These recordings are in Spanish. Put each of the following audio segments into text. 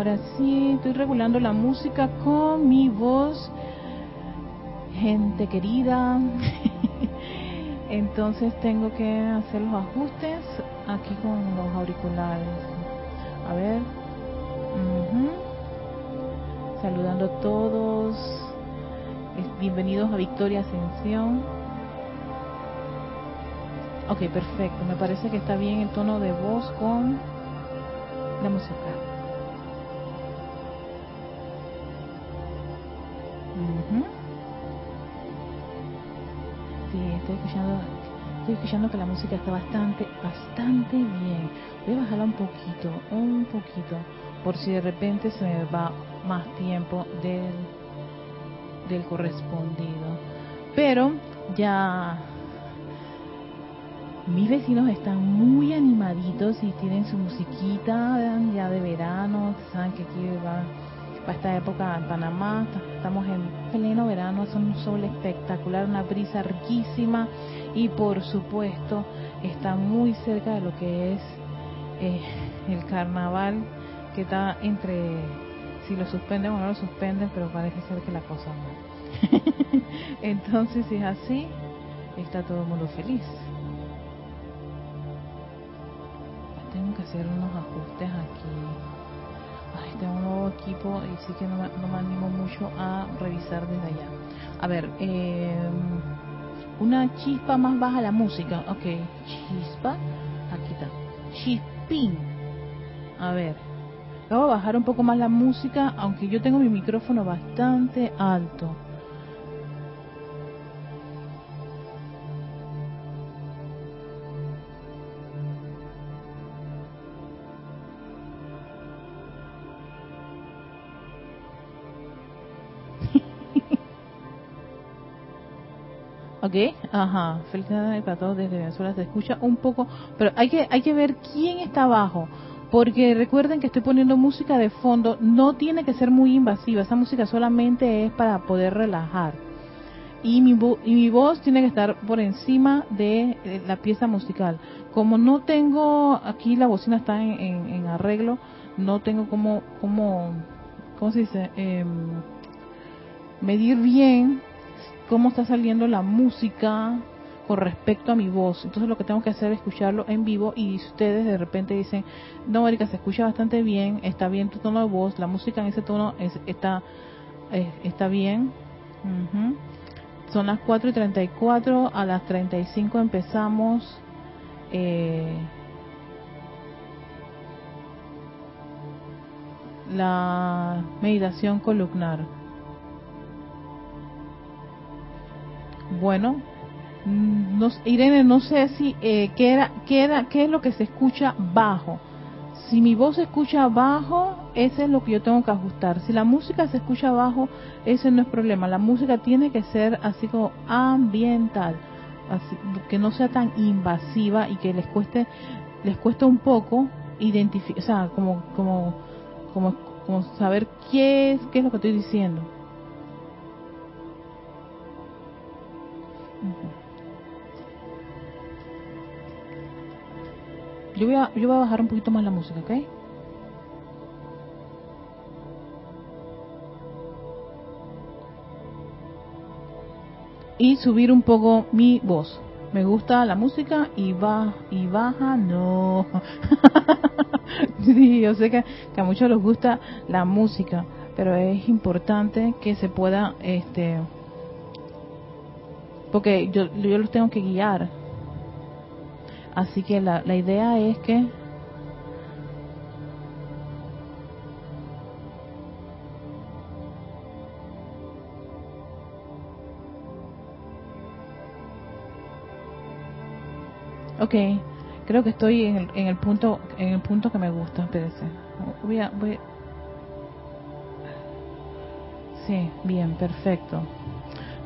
Ahora sí, estoy regulando la música con mi voz. Gente querida. Entonces tengo que hacer los ajustes aquí con los auriculares. A ver. Saludando a todos. Bienvenidos a Victoria Ascensión. Ok, perfecto. Me parece que está bien el tono de voz con la música. Escuchando que la música está bastante, bastante bien. Voy a bajarla un poquito, un poquito, por si de repente se me va más tiempo del, del correspondido. Pero ya mis vecinos están muy animaditos y tienen su musiquita ya de verano. Saben que aquí va para esta época en Panamá, estamos en pleno verano, es un sol espectacular, una brisa riquísima y por supuesto está muy cerca de lo que es eh, el carnaval que está entre si lo suspenden o no lo suspenden, pero parece ser que la cosa no. Entonces, si es así, está todo el mundo feliz. tengo que hacer unos ajustes aquí. Ay, tengo un nuevo equipo y sí que no, me animo mucho a revisar desde allá. A ver, em, una chispa más baja la música. Ok, chispa. Aquí está. Chispín. A ver. Voy a bajar un poco más la música, aunque yo tengo mi micrófono bastante alto. Ok, ajá, felicidades para todos desde Venezuela, se escucha un poco, pero hay que, hay que ver quién está abajo, porque recuerden que estoy poniendo música de fondo, no tiene que ser muy invasiva, esa música solamente es para poder relajar. Y mi, y mi voz tiene que estar por encima de la pieza musical. Como no tengo, aquí la bocina está en, arreglo, no tengo como, como, ¿cómo se dice? Em, medir bien cómo está saliendo la música con respecto a mi voz. Entonces lo que tengo que hacer es escucharlo en vivo y ustedes de repente dicen, no, Erika, se escucha bastante bien, está bien tu tono de voz, la música en ese tono está, eh, está bien. Son las 4 y 34, a las 35 empezamos. Eh, la meditación columnar. Bueno, no, Irene, no sé si eh, qué era, era, qué es lo que se escucha bajo. Si mi voz se escucha bajo, ese es lo que yo tengo que ajustar. Si la música se escucha bajo, ese no es problema. La música tiene que ser así como ambiental, así, que no sea tan invasiva y que les cueste, les cueste un poco identificar, o sea, como, como, como, como saber qué es, qué es lo que estoy diciendo. Yo voy, a, yo voy a bajar un poquito más la música, ¿ok? Y subir un poco mi voz. Me gusta la música y va y baja, no. sí, yo sé que, que, a muchos les gusta la música, pero es importante que se pueda, este, porque yo, yo los tengo que guiar Así que la, la idea es que Ok, creo que estoy en el, en el punto en el punto que me gusta. Espérense. Voy a, voy Sí, bien, perfecto.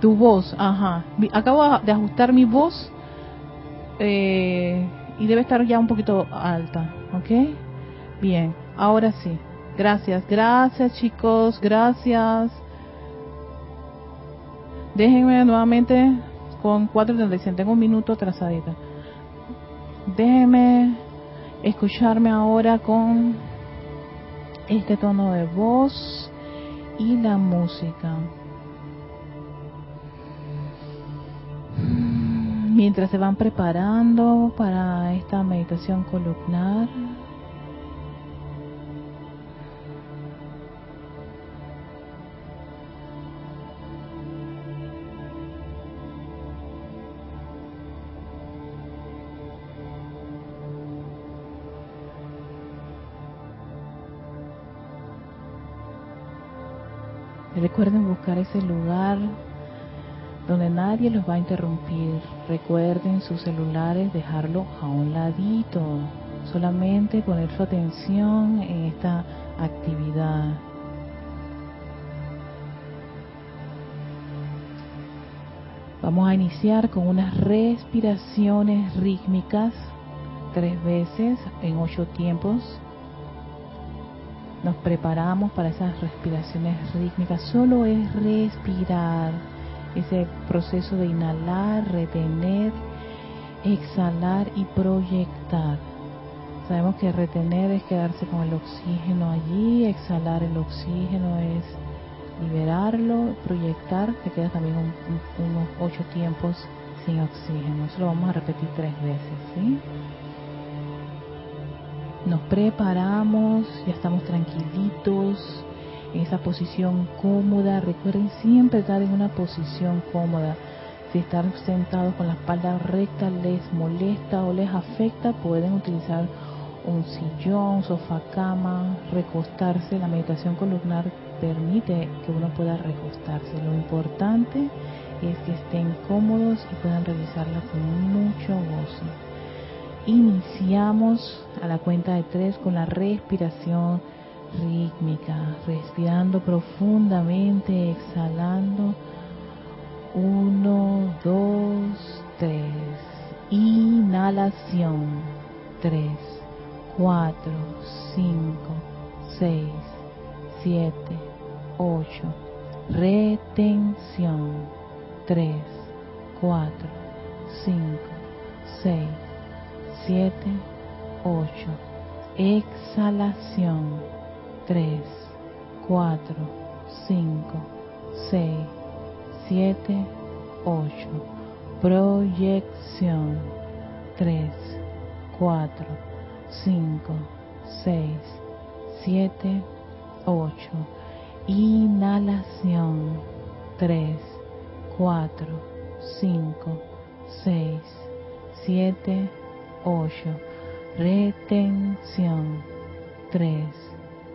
Tu voz, ajá. Acabo de ajustar mi voz eh, y debe estar ya un poquito alta, ¿ok? Bien, ahora sí. Gracias, gracias chicos, gracias. Déjenme nuevamente con 4.36, tengo un minuto atrasadita. Déjenme escucharme ahora con este tono de voz y la música. Mientras se van preparando para esta meditación columnar, Recuerden buscar ese lugar donde nadie los va a interrumpir. Recuerden sus celulares, dejarlo a un ladito. Solamente poner su atención en esta actividad. Vamos a iniciar con unas respiraciones rítmicas, tres veces en ocho tiempos nos preparamos para esas respiraciones rítmicas. Solo es respirar, ese proceso de inhalar, retener, exhalar y proyectar. Sabemos que retener es quedarse con el oxígeno allí, exhalar el oxígeno es liberarlo, proyectar, te quedas también unos ocho tiempos sin oxígeno. Eso lo vamos a repetir tres veces, ¿sí? nos preparamos, ya estamos tranquilitos esa posición cómoda. Recuerden siempre estar en una posición cómoda. Si están sentados con la espalda recta les molesta o les afecta, pueden utilizar un sillón, sofá, cama, recostarse. La meditación columnar permite que uno pueda recostarse. Lo importante es que estén cómodos y puedan realizarla con mucho gozo. Iniciamos a la cuenta de tres con la respiración rítmica, respirando profundamente, exhalando. Uno, dos, tres. Inhalación. Tres, cuatro, cinco, seis, siete, ocho. Retención. Tres, cuatro, cinco, seis 7, 8. Exhalación. 3, 4, 5, 6, 7, 8. Proyección. 3, 4, 5, 6, 7, 8. Inhalación. 3, 4, 5, 6, 7, 8 8. Retención. 3,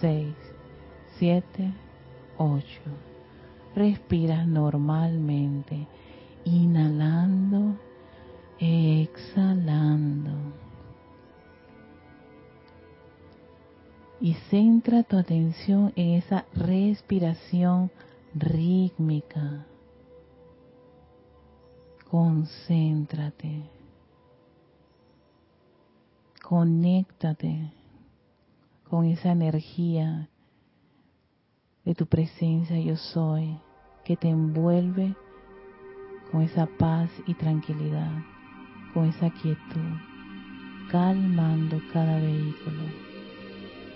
6, 7, 8. Respiras normalmente, inhalando, exhalando. Y centra tu atención en esa respiración rítmica. Concéntrate. Conéctate con esa energía de tu presencia yo soy que te envuelve con esa paz y tranquilidad, con esa quietud, calmando cada vehículo,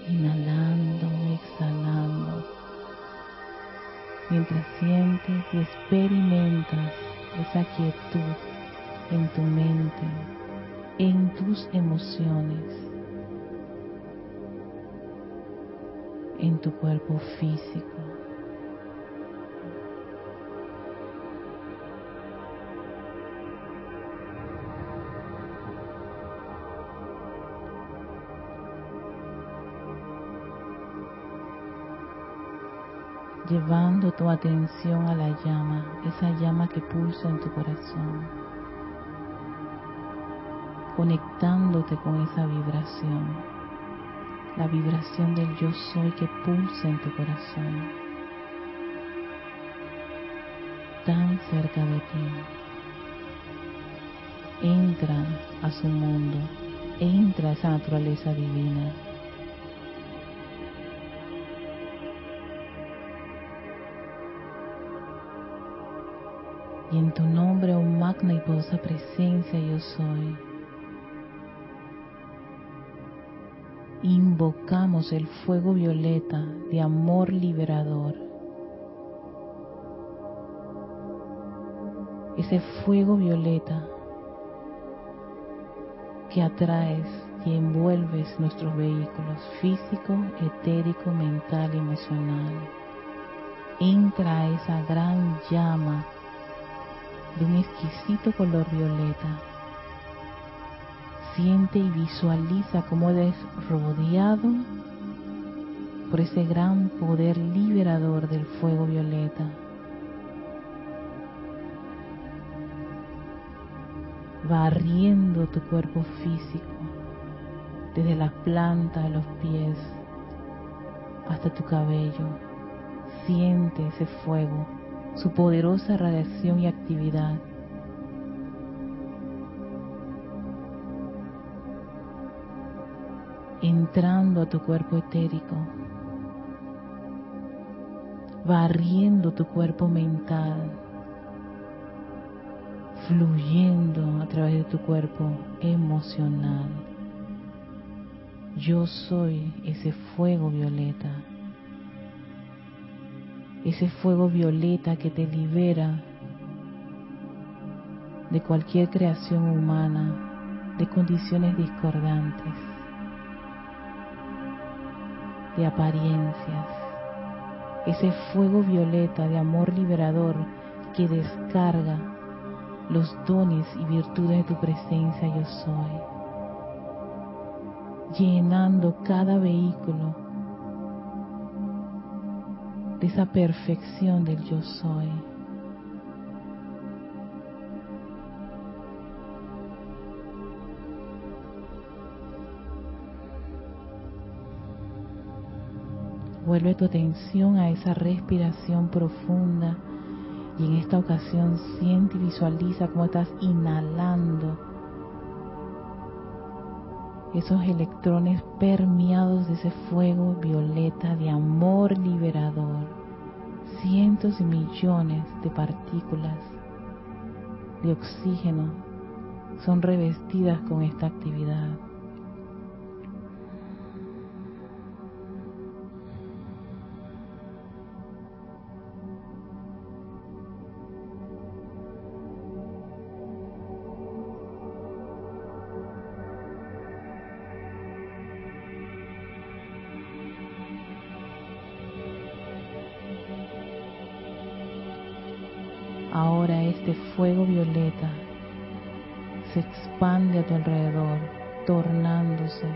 inhalando, exhalando, mientras sientes y experimentas esa quietud en tu mente, en tus emociones. En tu cuerpo físico. llevando tu atención a la llama, esa llama que pulsa en tu corazón, conectándote con esa vibración, la vibración del yo soy que pulsa en tu corazón, tan cerca de ti. Entra a su mundo, entra a esa naturaleza divina y en tu nombre, oh magna y poderosa presencia, yo soy. Invocamos el fuego violeta de amor liberador. Ese fuego violeta que atraes y envuelves nuestros vehículos físico, etérico, mental y emocional. Entra esa gran llama de un exquisito color violeta. Siente y visualiza cómo eres rodeado por ese gran poder liberador del fuego violeta. Barriendo tu cuerpo físico desde la planta de los pies hasta tu cabello. Siente ese fuego su poderosa radiación y actividad. Entrando a tu cuerpo etérico, barriendo tu cuerpo mental, fluyendo a través de tu cuerpo emocional. Yo soy ese fuego violeta ese fuego violeta que te libera de cualquier creación humana, de condiciones discordantes, de apariencias, ese fuego violeta de amor liberador que descarga los dones y virtudes de tu presencia yo soy, llenando cada vehículo esa perfección del yo soy. Vuelve tu atención a esa respiración profunda y en esta ocasión siente y visualiza cómo estás inhalando esos electrones permeados de ese fuego violeta de amor liberador, cientos de millones de partículas de oxígeno son revestidas con esta actividad. Fuego violeta se expande a tu alrededor, tornándose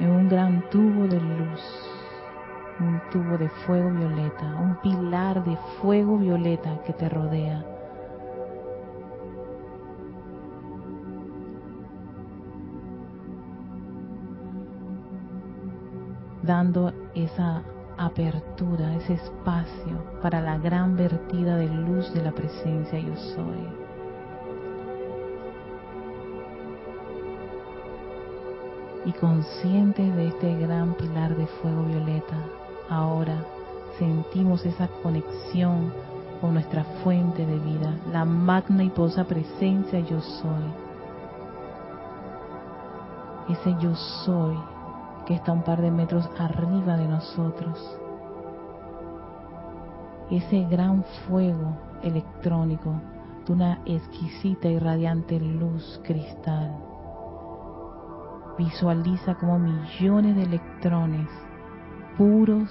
en un gran tubo de luz, un tubo de fuego violeta, un pilar de fuego violeta que te rodea. dando esa apertura, ese espacio para la gran vertida de luz de la presencia yo soy. Y conscientes de este gran pilar de fuego violeta, ahora sentimos esa conexión con nuestra fuente de vida, la magna y posa presencia yo soy. Ese yo soy que está un par de metros arriba de nosotros. Ese gran fuego electrónico de una exquisita y radiante luz cristal. Visualiza como millones de electrones puros,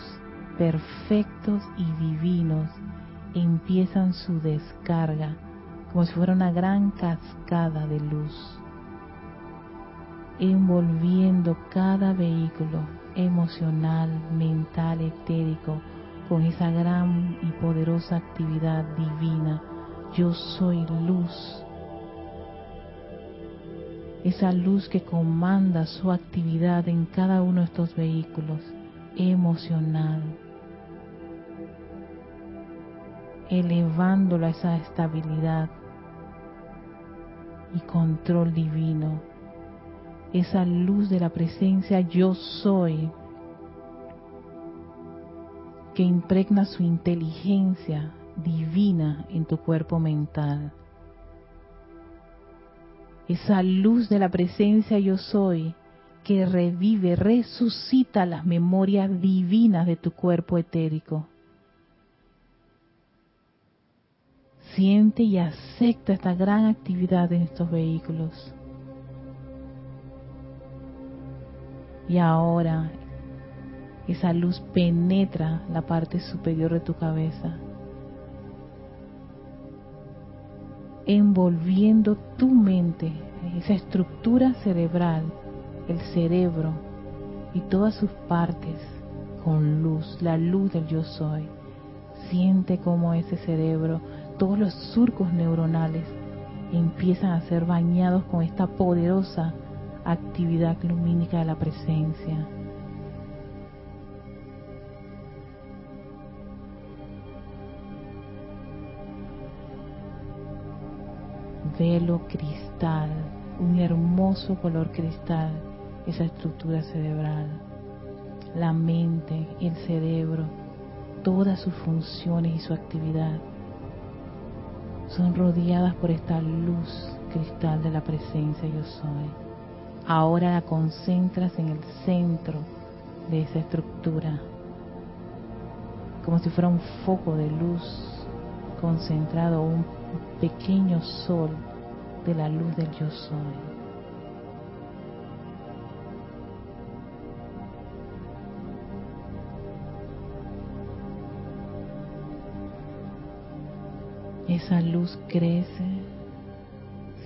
perfectos y divinos empiezan su descarga como si fuera una gran cascada de luz, envolviendo cada vehículo emocional, mental, etérico, con esa gran y poderosa actividad divina. Yo soy luz. Esa luz que comanda su actividad en cada uno de estos vehículos emocional, elevándola a esa estabilidad y control divino. Esa luz de la presencia yo soy que impregna su inteligencia divina en tu cuerpo mental. Esa luz de la presencia yo soy que revive, resucita las memorias divinas de tu cuerpo etérico. Siente y acepta esta gran actividad en estos vehículos. Y ahora esa luz penetra la parte superior de tu cabeza, envolviendo tu mente, esa estructura cerebral, el cerebro y todas sus partes con luz, la luz del yo soy. Siente como ese cerebro todos los surcos neuronales empiezan a ser bañados con esta poderosa actividad lumínica de la presencia. Velo cristal, un hermoso color cristal, esa estructura cerebral, la mente, el cerebro, todas sus funciones y su actividad son rodeadas por esta luz cristal de la presencia yo soy. Ahora la concentras en el centro de esa estructura, como si fuera un foco de luz concentrado, un pequeño sol de la luz del yo soy. esa luz crece,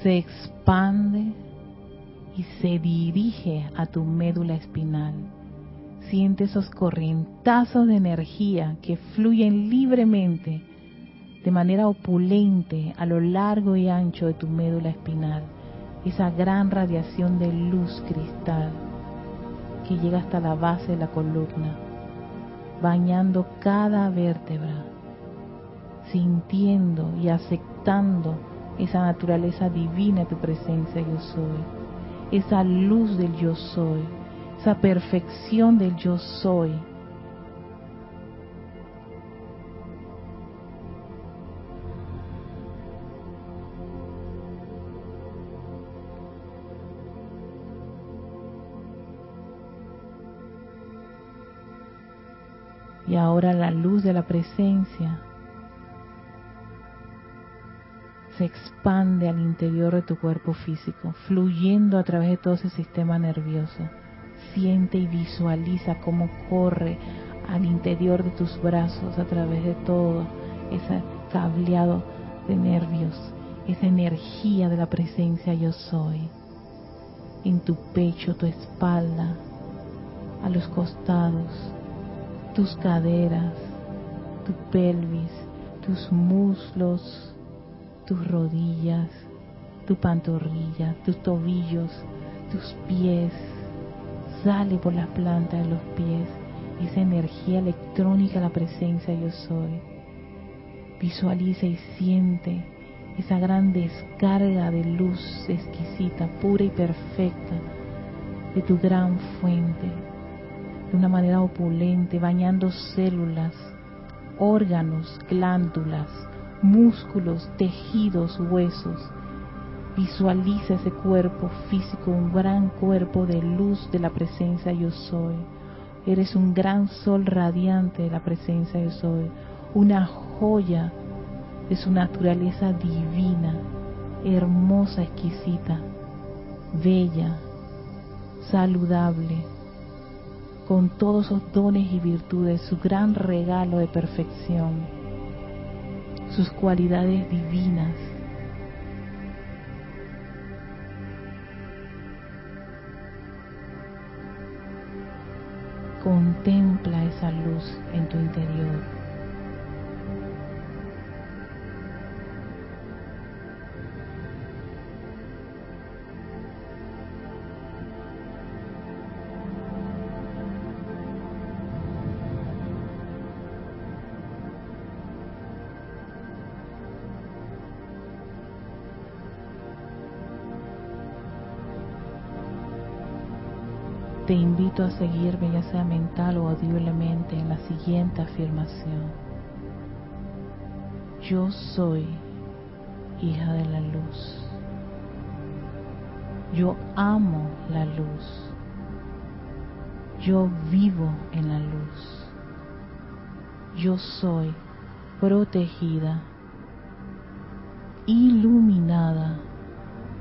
se expande y se dirige a tu médula espinal. Siente esos corrientazos de energía que fluyen libremente, de manera opulente, a lo largo y ancho de tu médula espinal. Esa gran radiación de luz cristal que llega hasta la base de la columna, bañando cada vértebra sintiendo y aceptando esa naturaleza divina de tu presencia yo soy, esa luz del yo soy, esa perfección del yo soy. Y ahora la luz de la presencia se expande al interior de tu cuerpo físico, fluyendo a través de todo ese sistema nervioso. Siente y visualiza cómo corre al interior de tus brazos a través de todo ese cableado de nervios, esa energía de la presencia yo soy. En tu pecho, tu espalda, a los costados, tus caderas, tu pelvis, tus muslos, tus rodillas, tu pantorrilla, tus tobillos, tus pies. Sale por las plantas de los pies esa energía electrónica, la presencia yo soy. Visualiza y siente esa gran descarga de luz exquisita, pura y perfecta de tu gran fuente, de una manera opulente, bañando células, órganos, glándulas, músculos, tejidos, huesos. Visualiza ese cuerpo físico, un gran cuerpo de luz de la presencia yo soy. Eres un gran sol radiante de la presencia yo soy, una joya de su naturaleza divina, hermosa, exquisita, bella, saludable, con todos sus dones y virtudes, su gran regalo de perfección, sus cualidades divinas. Contempla esa luz en tu interior. Invito a seguirme ya sea mental o audiblemente en la siguiente afirmación. Yo soy hija de la luz. Yo amo la luz. Yo vivo en la luz. Yo soy protegida, iluminada,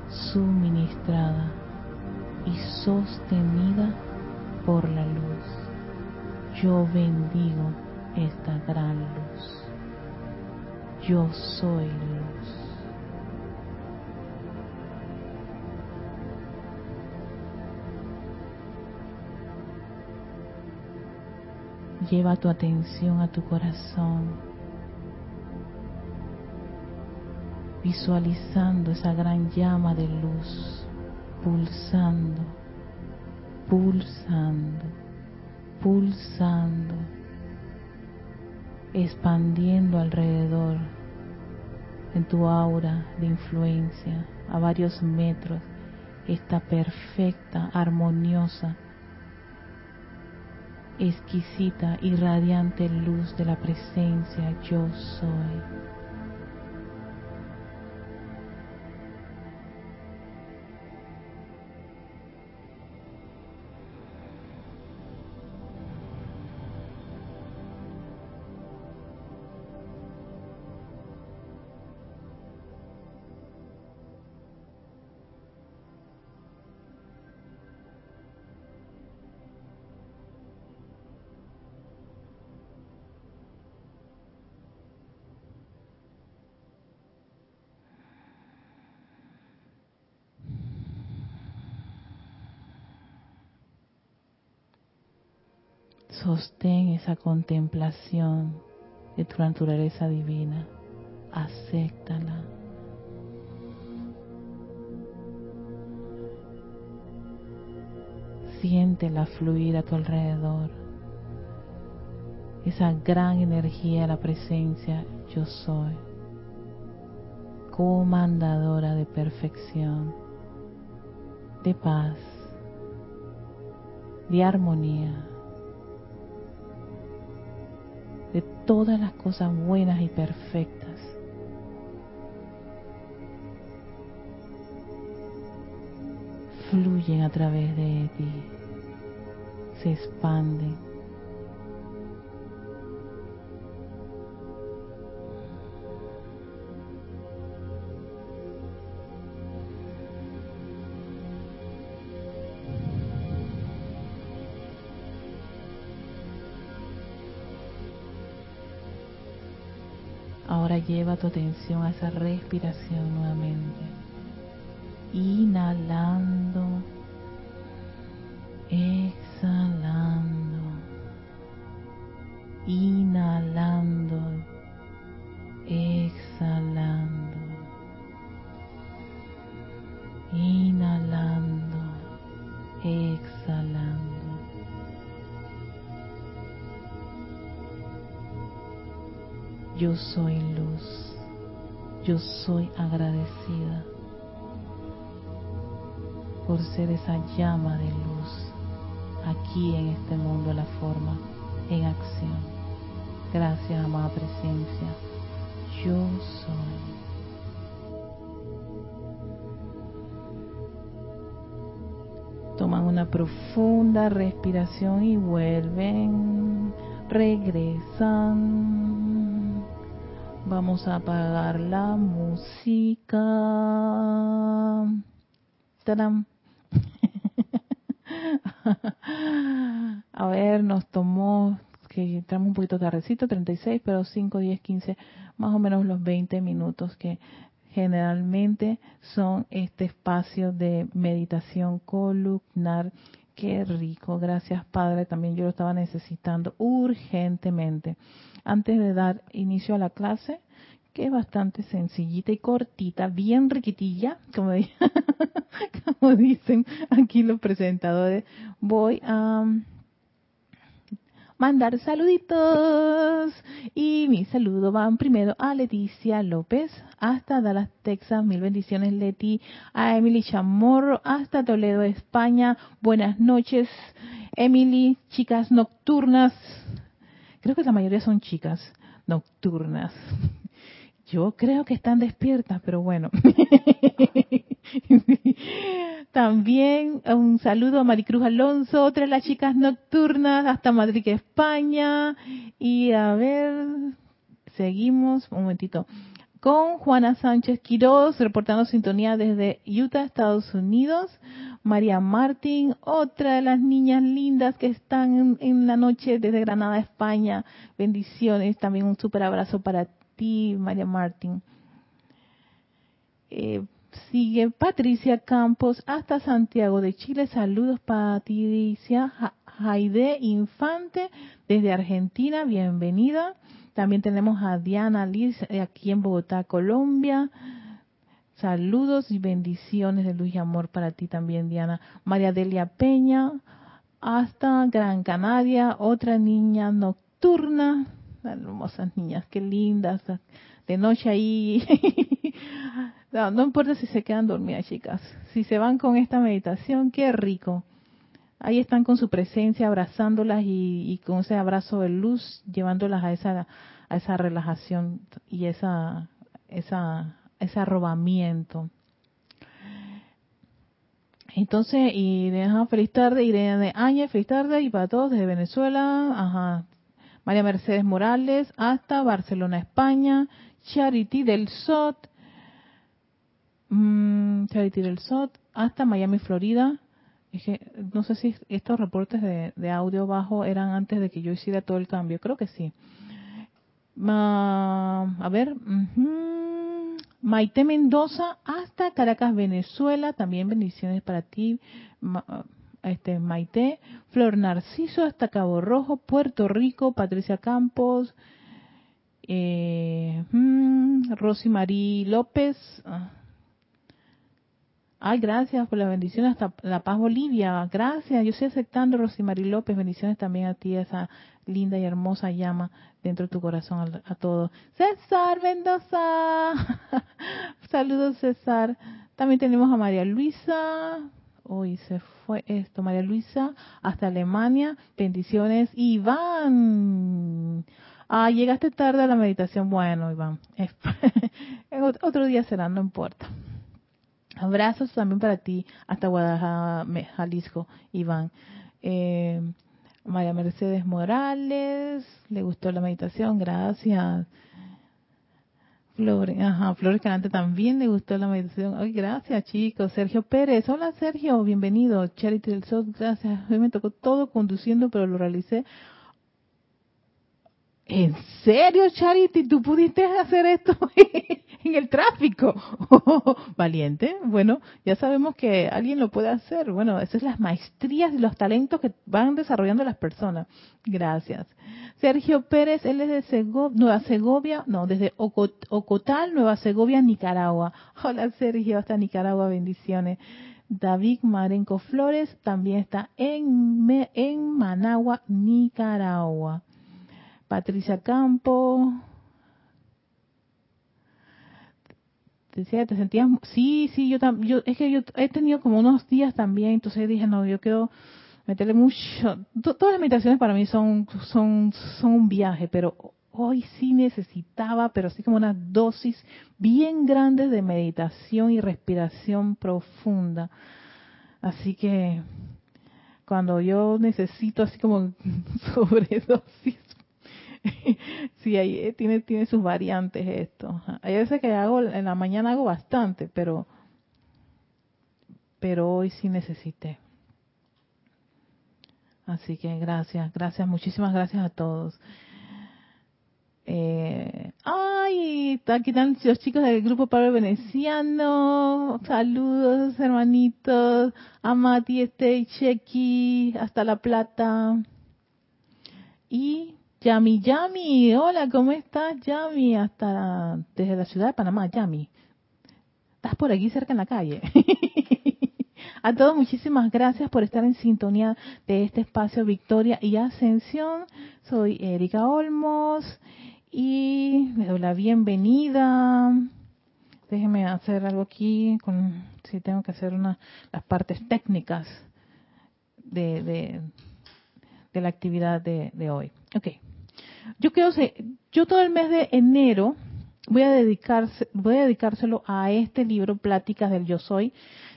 suministrada y sostenida por la luz. Yo bendigo esta gran luz. Yo soy luz. Lleva tu atención a tu corazón, visualizando esa gran llama de luz pulsando, pulsando, pulsando, expandiendo alrededor en tu aura de influencia a varios metros esta perfecta, armoniosa, exquisita y radiante luz de la presencia yo soy. Sostén esa contemplación de tu naturaleza divina. Acéptala. Siéntela fluir a tu alrededor. Esa gran energía, la presencia, yo soy. Comandadora de perfección, de paz, de armonía todas las cosas buenas y perfectas. Fluyen a través de ti, se expanden lleva tu atención a esa respiración nuevamente. Inhalando, llama de luz aquí en este mundo la forma, en acción. Gracias, amada presencia. Yo soy. Toman una profunda respiración y vuelven, regresan Vamos a apagar la música. ¡Tadam! A ver, nos tomó, que entramos un poquito tardecito, 36, pero 5, 10, 15, más o menos los 20 minutos que generalmente son este espacio de meditación columnar. Qué rico, gracias Padre, también yo lo estaba necesitando urgentemente. Antes de dar inicio a la clase, que es bastante sencillita y cortita, bien riquitilla, como, dicen aquí los presentadores, voy a mandar saluditos. Y mi saludo van primero a Leticia López, hasta Dallas, Texas. Mil bendiciones, Leti. A Emily Chamorro, hasta Toledo, España. Buenas noches, Emily. Chicas nocturnas. Creo que la mayoría son chicas nocturnas. Yo creo que están despiertas, pero bueno. También un saludo a Maricruz Alonso, otra de las chicas nocturnas, hasta Madrid, España. Y a ver, seguimos, un momentito, con Juana Sánchez Quiroz, reportando sintonía desde Utah, Estados Unidos. María Martín, otra de las niñas lindas que están en, la noche desde Granada, España. Bendiciones, también un súper abrazo para ti, María Martín. Eh, sigue Patricia Campos hasta Santiago de Chile. Saludos Patricia. Jaide Infante desde Argentina, bienvenida. También tenemos a Diana Liz eh, aquí en Bogotá, Colombia. Saludos y bendiciones de luz y amor para ti también, Diana. María Delia Peña, hasta Gran Canaria, otra niña nocturna. Hermosas niñas, qué lindas. De noche ahí No, importa si se quedan dormidas, chicas. Si se van con esta meditación, qué rico. Ahí están con su presencia, abrazándolas y, con ese abrazo de luz, llevándolas a esa, a esa relajación y esa, esa, ese arrobamiento. Entonces, y feliz tarde, Irene de Aña, feliz tarde, y para todos desde Venezuela, ajá, María Mercedes Morales, hasta Barcelona, España, Charity del SOT, mmm, Charity del SOT, hasta Miami, Florida. no sé si estos reportes de, audio bajo eran antes de que yo hiciera todo el cambio. Creo que sí. a ver. Maite Mendoza hasta Caracas, Venezuela. También bendiciones para ti, este Maite. Flor Narciso hasta Cabo Rojo, Puerto Rico. Patricia Campos. Eh, mm, Rosy López. Ah, Ay, gracias por la bendición hasta La Paz Bolivia. Gracias. Yo estoy aceptando, Rosimari López. Bendiciones también a ti, esa linda y hermosa llama dentro de tu corazón a, todos. César Mendoza. Saludos, César. También tenemos a María Luisa. Hoy se fue esto, María Luisa, hasta Alemania. Bendiciones, Iván. Ah, llegaste tarde a la meditación. Bueno, Iván, otro día será, no importa. Abrazos también para ti hasta Guadalajara, Jalisco, Iván. Eh, María Mercedes Morales, le gustó la meditación, gracias. Flores, ajá, Flores Calante también le gustó la meditación. Ay, gracias, chicos. Sergio Pérez, hola Sergio, bienvenido. Charity del Sol, gracias. Hoy me tocó todo conduciendo, pero lo realicé ¿En serio, Charity? ¿Tú pudiste hacer esto en el tráfico? valiente. Bueno, ya sabemos que alguien lo puede hacer. Bueno, esas son las maestrías y los talentos que van desarrollando las personas. Gracias. Sergio Pérez, él es de Nueva Segovia, no, desde Ocotal, Nueva Segovia, Nicaragua. Hola Sergio, hasta Nicaragua, bendiciones. David Marenco Flores también está en, en Managua, Nicaragua. Patricia Campo. Decía, te sentías, sí, sí, yo también, es que yo he tenido como unos días también, entonces dije, no, yo quiero meterle mucho, todas las meditaciones para mí son, son, un viaje, pero hoy sí necesitaba, pero así como una dosis bien grande de meditación y respiración profunda. Así que cuando yo necesito así como sobredosis sí, ahí eh, tiene, tiene sus variantes esto. Hay veces que hago, en la mañana hago bastante, pero, pero hoy sí necesité. Así que gracias, gracias, muchísimas gracias a todos. Eh, ay, aquí están los chicos del grupo Pablo Veneciano. Saludos, hermanitos. A Mati, Chequi, hasta La Plata. Y Yami, Yami, hola, ¿cómo estás, Yami? Hasta desde la ciudad de Panamá, Yami. Estás por aquí cerca en la calle. A todos muchísimas gracias por estar en sintonía de este espacio Victoria y Ascensión. Soy Erika Olmos y les doy la bienvenida. Déjenme hacer algo aquí, con, si tengo que hacer una, las partes técnicas de, de, la actividad de, de, hoy. Ok. Yo quiero yo todo el mes de enero voy a dedicarse, voy a dedicárselo a este libro, Pláticas del Yo Soy,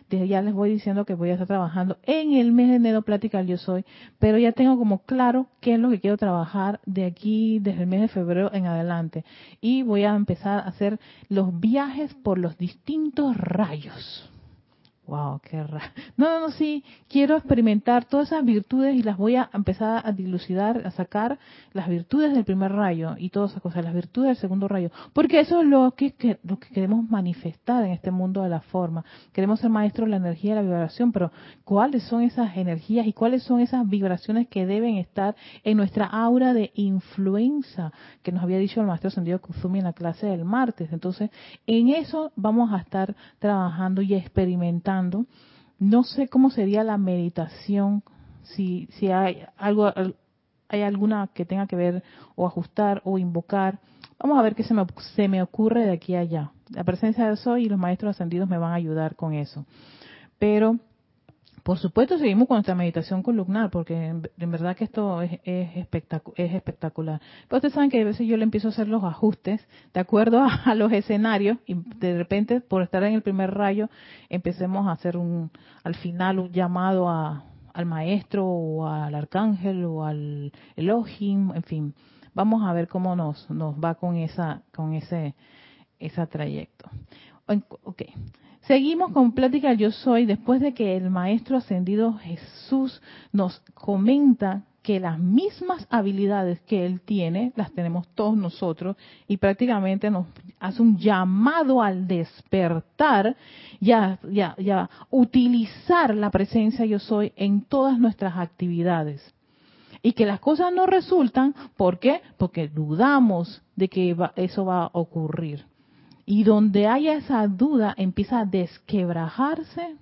desde ya les voy diciendo que voy a estar trabajando en el mes de enero Plática Yo Soy, pero ya tengo como claro qué es lo que quiero trabajar de aquí, desde el mes de febrero en adelante. Y voy a empezar a hacer los viajes por los distintos rayos. Wow, qué raro. No, no, no, sí, quiero experimentar todas esas virtudes y las voy a empezar a dilucidar, a sacar las virtudes del primer rayo y todas esas cosas, las virtudes del segundo rayo, porque eso es lo que, lo que queremos manifestar en este mundo de la forma. Queremos ser maestros de la energía y la vibración, pero ¿cuáles son esas energías y cuáles son esas vibraciones que deben estar en nuestra aura de influencia que nos había dicho el maestro Sendido Kuzumi en la clase del martes? Entonces, en eso vamos a estar trabajando y experimentando no sé cómo sería la meditación, si, si hay algo, hay alguna que tenga que ver o ajustar o invocar. Vamos a ver qué se me, se me ocurre de aquí a allá. La presencia de Soy y los maestros ascendidos me van a ayudar con eso. Pero por supuesto, seguimos con nuestra meditación columnar, porque en, verdad que esto es, es, espectacular. Pero ustedes saben que a veces yo le empiezo a hacer los ajustes de acuerdo a, los escenarios y de repente, por estar en el primer rayo, empecemos a hacer un, al final un llamado a, al maestro o al arcángel o al Elohim, en fin. Vamos a ver cómo nos, nos va con esa, con ese, ese trayecto. Ok. Seguimos con Plática Yo Soy después de que el Maestro Ascendido Jesús nos comenta que las mismas habilidades que Él tiene, las tenemos todos nosotros, y prácticamente nos hace un llamado al despertar y a, utilizar la presencia Yo Soy en todas nuestras actividades. Y que las cosas no resultan, ¿por qué? Porque dudamos de que eso va a ocurrir. Y donde haya esa duda, empieza a desquebrajarse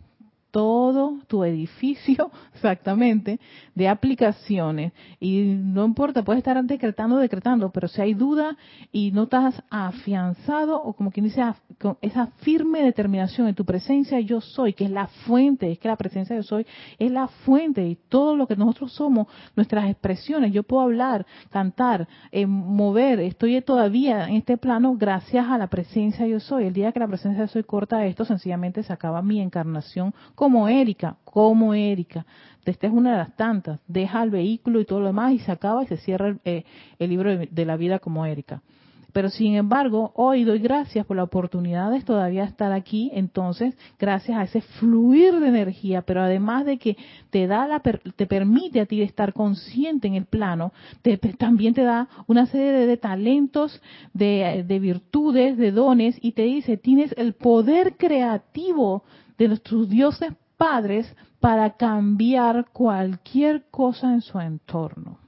todo tu edificio, exactamente, de aplicaciones. Y no importa, puedes estar decretando, decretando, pero si hay duda y no estás afianzado, o como quien dice, con esa firme determinación en tu presencia, yo soy, que es la fuente, es que la presencia yo soy, es la fuente y todo lo que nosotros somos, nuestras expresiones, yo puedo hablar, cantar, eh, mover, estoy todavía en este plano gracias a la presencia yo soy. El día que la presencia yo soy corta esto, sencillamente se acaba mi encarnación como Erika, como Erika. Esta es una de las tantas. Deja el vehículo y todo lo demás y se acaba y se cierra el, eh, libro de, la vida como Erika. Pero sin embargo, hoy doy gracias por la oportunidad de todavía estar aquí, entonces, gracias a ese fluir de energía, pero además de que te da la te permite a ti estar consciente en el plano, también te da una serie de, talentos, de virtudes, de dones y te dice, tienes el poder creativo de nuestros dioses padres para cambiar cualquier cosa en su entorno.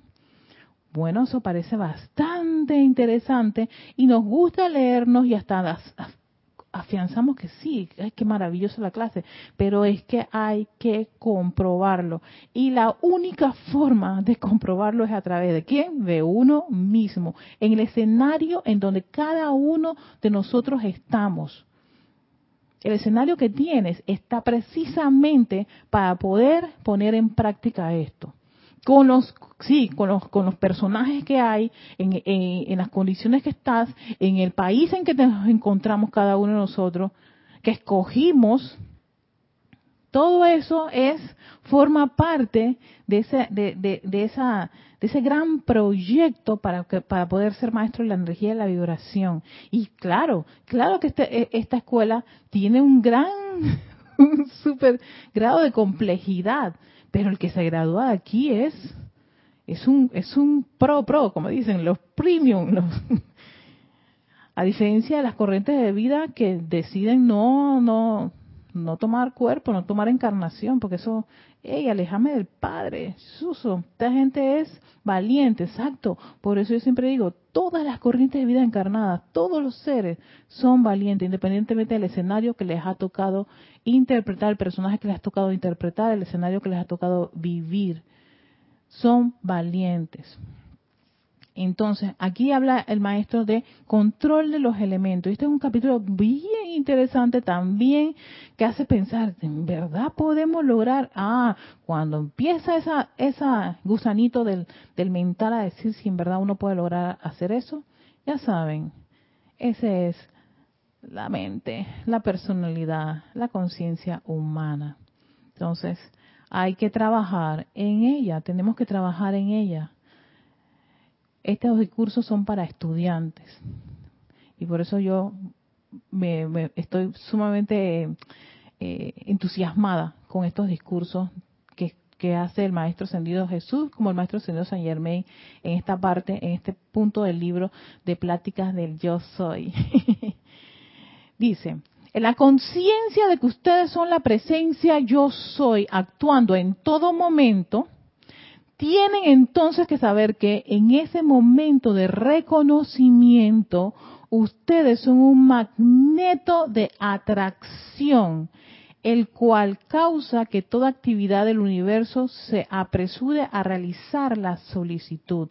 Bueno, eso parece bastante interesante y nos gusta leernos y hasta afianzamos que sí, ay, qué maravillosa la clase, pero es que hay que comprobarlo. Y la única forma de comprobarlo es a través de quién? De uno mismo, en el escenario en donde cada uno de nosotros estamos el escenario que tienes está precisamente para poder poner en práctica esto. Con los, sí, con los, con los personajes que hay, en, en, las condiciones que estás, en el país en que nos encontramos cada uno de nosotros, que escogimos, todo eso es, forma parte de, ese, de, de, de esa, de ese gran proyecto para, que, para poder ser maestro de la energía y la vibración. Y claro, claro que este, e, esta escuela tiene un gran, un super grado de complejidad, Pero el que se gradúa aquí es es un es un pro pro, como dicen, los premium, los a diferencia de las corrientes de vida que deciden no no no tomar cuerpo, no tomar encarnación, porque eso, hey, alejame del Padre, Suso, esta gente es valiente, exacto, por eso yo siempre digo, todas las corrientes de vida encarnadas, todos los seres son valientes, independientemente del escenario que les ha tocado interpretar, el personaje que les ha tocado interpretar, el escenario que les ha tocado vivir, son valientes. Entonces, aquí habla el maestro de control de los elementos. Este es un capítulo bien interesante también que hace pensar, ¿en verdad podemos lograr? Ah, cuando empieza esa, esa gusanito del, del mental a decir si en verdad uno puede lograr hacer eso, ya saben, ese es la mente, la personalidad, la conciencia humana. Entonces, hay que trabajar en ella, tenemos que trabajar en ella estos discursos son para estudiantes. Y por eso yo me, estoy sumamente eh, entusiasmada con estos discursos que, hace el Maestro Ascendido Jesús como el Maestro Ascendido San Germain en esta parte, en este punto del libro de pláticas del yo soy. Dice, la conciencia de que ustedes son la presencia yo soy actuando en todo momento, tienen entonces que saber que en ese momento de reconocimiento, ustedes son un magneto de atracción, el cual causa que toda actividad del universo se apresure a realizar la solicitud.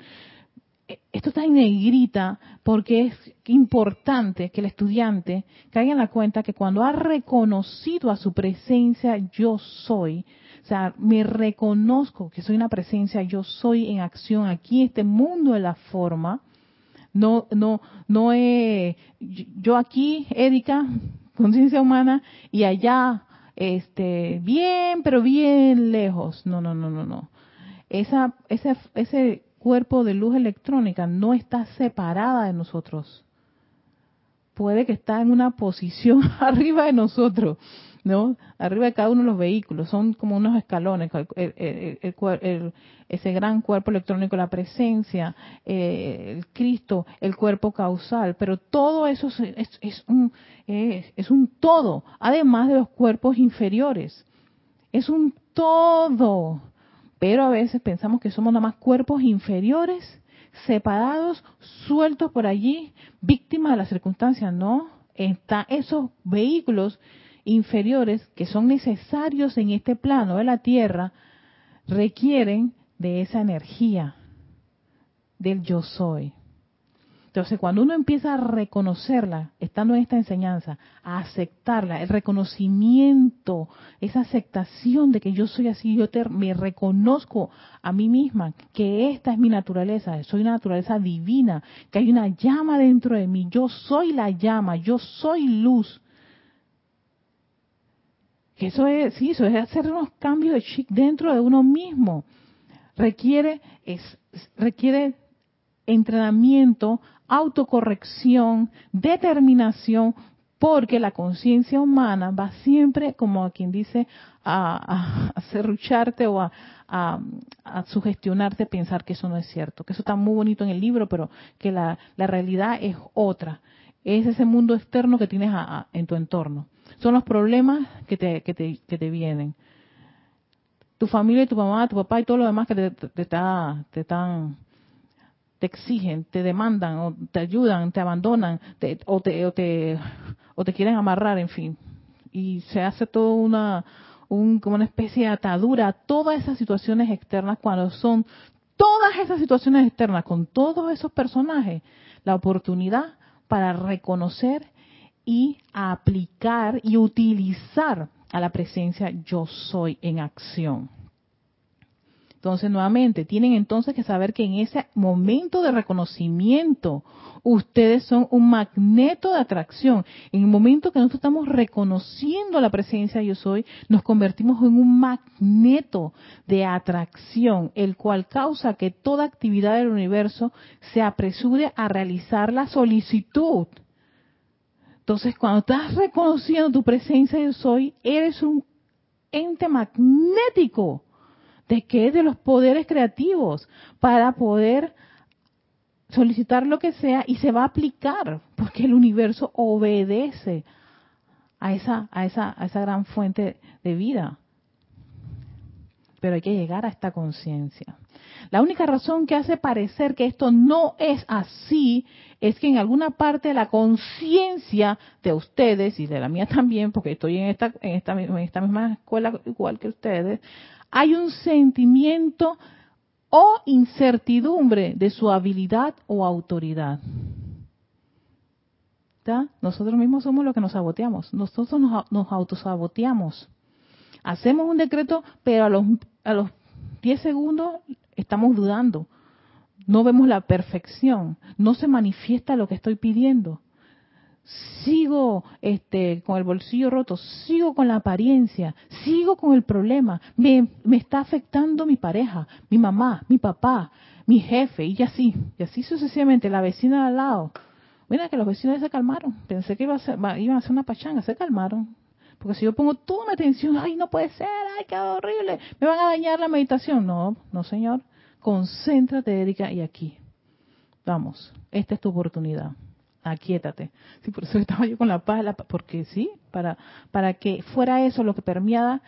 E, esto está en negrita porque es importante que el estudiante caiga en la cuenta que cuando ha reconocido a su presencia yo soy, o sea, me reconozco que soy una presencia, yo soy en acción aquí, este mundo de la forma. No, no, no he, yo aquí, Erika, conciencia humana, y allá, este, bien, pero bien lejos. No, no, no, no, no. Esa, ese, ese cuerpo de luz electrónica no está separada de nosotros. Puede que está en una posición arriba de nosotros, ¿no? Arriba de cada uno de los vehículos, son como unos escalones, ese gran cuerpo electrónico, la presencia, eh, el Cristo, el cuerpo causal, pero todo eso es, un, es un todo, además de los cuerpos inferiores. Es un todo, pero a veces pensamos que somos nada más cuerpos inferiores, separados, sueltos por allí, víctimas de las circunstancias, no. Están esos vehículos inferiores que son necesarios en este plano de la Tierra requieren de esa energía del yo soy. Entonces, cuando uno empieza a reconocerla, estando en esta enseñanza, a aceptarla, el reconocimiento, esa aceptación de que yo soy así, yo me reconozco a mí misma, que esta es mi naturaleza, soy una naturaleza divina, que hay una llama dentro de mí, yo soy la llama, yo soy luz, que eso es, sí, eso es hacer unos cambios de chic dentro de uno mismo. Requiere, es, requiere entrenamiento, autocorrección, determinación, porque la conciencia humana va siempre, como quien dice, a, a, cerrucharte o a, a, sugestionarte, pensar que eso no es cierto, que eso está muy bonito en el libro, pero que la, la realidad es otra. Es ese mundo externo que tienes en tu entorno son los problemas que te, que te, que te vienen. Tu familia, tu mamá, tu papá y todo lo demás que te, te, te, te están te exigen, te demandan, o te ayudan, te abandonan, o, te, o, te, o te quieren amarrar, en fin. Y se hace todo una, un, como una especie de atadura a todas esas situaciones externas cuando son todas esas situaciones externas con todos esos personajes, la oportunidad para reconocer y aplicar y utilizar a la presencia yo soy en acción. Entonces, nuevamente, tienen entonces que saber que en ese momento de reconocimiento, ustedes son un magneto de atracción. En el momento que nosotros estamos reconociendo la presencia yo soy, nos convertimos en un magneto de atracción, el cual causa que toda actividad del universo se apresure a realizar la solicitud entonces, cuando estás reconociendo tu presencia yo soy, eres un ente magnético ¿De qué? De los poderes creativos para poder solicitar lo que sea y se va a aplicar, porque el universo obedece a esa, a esa, a esa gran fuente de vida. Pero hay que llegar a esta conciencia. La única razón que hace parecer que esto no es así es que en alguna parte de la conciencia de ustedes y de la mía también, porque estoy en esta, en esta, en esta misma escuela igual que ustedes, hay un sentimiento o incertidumbre de su habilidad o autoridad. Nosotros mismos somos los que nos saboteamos. Nosotros nos, nos autosaboteamos. Hacemos un decreto, pero a los, a los 10 segundos estamos dudando. No vemos la perfección. No se manifiesta lo que estoy pidiendo sigo este con el bolsillo roto, sigo con la apariencia, sigo con el problema, me, me está afectando mi pareja, mi mamá, mi papá, mi jefe, y así, y así sucesivamente, la vecina de al lado. Mira que los vecinos se calmaron, pensé que iba a ser, iban a hacer una pachanga, se calmaron. Porque si yo pongo toda mi atención, ay, no puede ser, ay, qué horrible, me van a dañar la meditación. No, no, señor, concéntrate, dedica, y aquí. Vamos, esta es tu oportunidad aquíétate. Sí, por eso estaba yo con la paz, porque sí, para, para que fuera eso lo que permeaba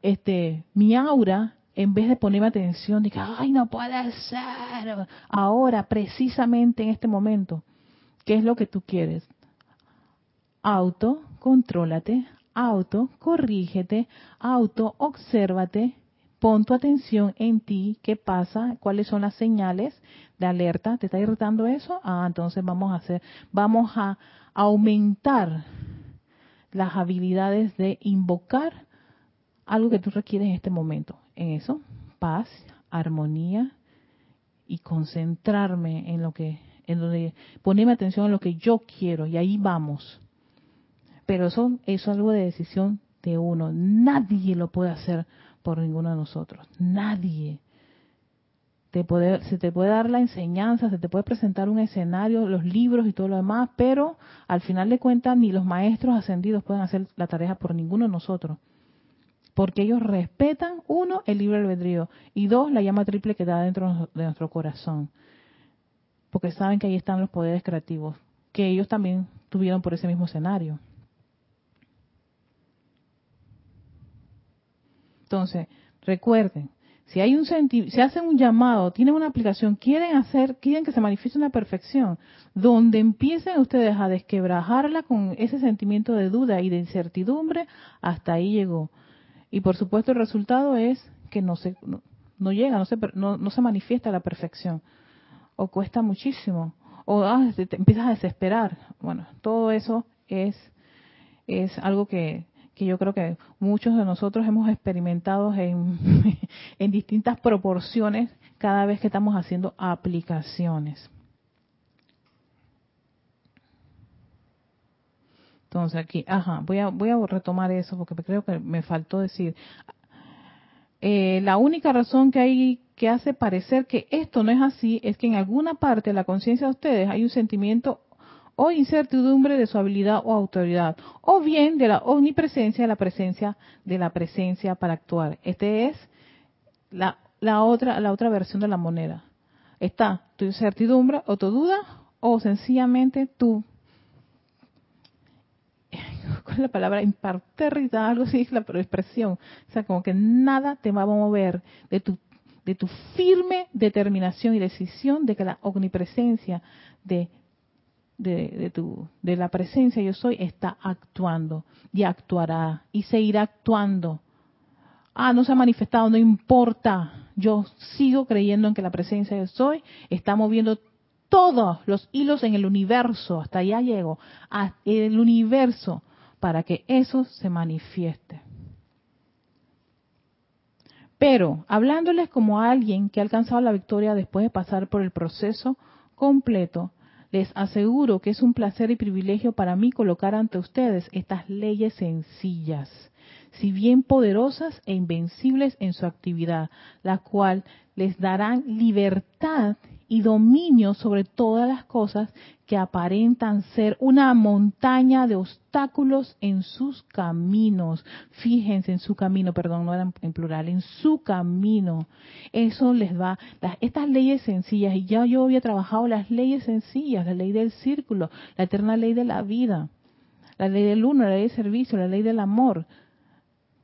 este, mi aura, en vez de ponerme atención, dije, ay, no puede ser. Ahora, precisamente en este momento, ¿qué es lo que tú quieres? Auto, contrólate, auto, corrígete, auto, obsérvate, pon tu atención en ti, qué pasa, cuáles son las señales de alerta, ¿te está irritando eso? Ah, entonces vamos a hacer, vamos a aumentar las habilidades de invocar algo que tú requieres en este momento. En eso, paz, armonía y concentrarme en lo que, en donde ponerme atención en lo que yo quiero y ahí vamos. Pero eso, eso es algo de decisión de uno. Nadie lo puede hacer por ninguno de nosotros. Nadie. Te puede, se te puede dar la enseñanza, se te puede presentar un escenario, los libros y todo lo demás, pero al final de cuentas ni los maestros ascendidos pueden hacer la tarea por ninguno de nosotros. Porque ellos respetan, uno, el libre albedrío y dos, la llama triple que da dentro de nuestro corazón. Porque saben que ahí están los poderes creativos, que ellos también tuvieron por ese mismo escenario. Entonces, recuerden, si hay un si hacen un llamado, tienen una aplicación, quieren hacer, quieren que se manifieste una perfección, donde empiecen ustedes a desquebrajarla con ese sentimiento de duda y de incertidumbre, hasta ahí llegó. Y por supuesto el resultado es que no se no, llega, no se no, no, se manifiesta la perfección o cuesta muchísimo o ah, empiezas a desesperar. Bueno, todo eso es es algo que que yo creo que muchos de nosotros hemos experimentado en, en distintas proporciones cada vez que estamos haciendo aplicaciones. Entonces aquí, ajá, voy a, voy a retomar eso porque creo que me faltó decir. Eh, la única razón que hay que hace parecer que esto no es así es que en alguna parte de la conciencia de ustedes hay un sentimiento o incertidumbre de su habilidad o autoridad, o bien de la omnipresencia de la presencia de la presencia para actuar. Este es la, la otra la otra versión de la moneda. Está tu incertidumbre o tu duda o sencillamente tu ¿cuál es la palabra? Imparterrita, algo así es la expresión. O sea, como que nada te va a mover de tu de tu firme determinación y decisión de que la omnipresencia de de, tu, de la presencia yo soy está actuando y actuará y seguirá actuando. Ah, no se ha manifestado, no importa. Yo sigo creyendo en que la presencia yo soy está moviendo todos los hilos en el universo, hasta allá llego, a el universo, para que eso se manifieste. Pero, hablándoles como a alguien que ha alcanzado la victoria después de pasar por el proceso completo, les aseguro que es un placer y privilegio para mí colocar ante ustedes estas leyes sencillas, si bien poderosas e invencibles en su actividad, la cual les darán libertad y dominio sobre todas las cosas que aparentan ser una montaña de obstáculos en sus caminos. Fíjense en su camino, perdón, no era en plural, en su camino. Eso les va, estas leyes sencillas, y ya yo había trabajado las leyes sencillas, la ley del círculo, la eterna ley de la vida, la ley del uno, la ley del servicio, la ley del amor.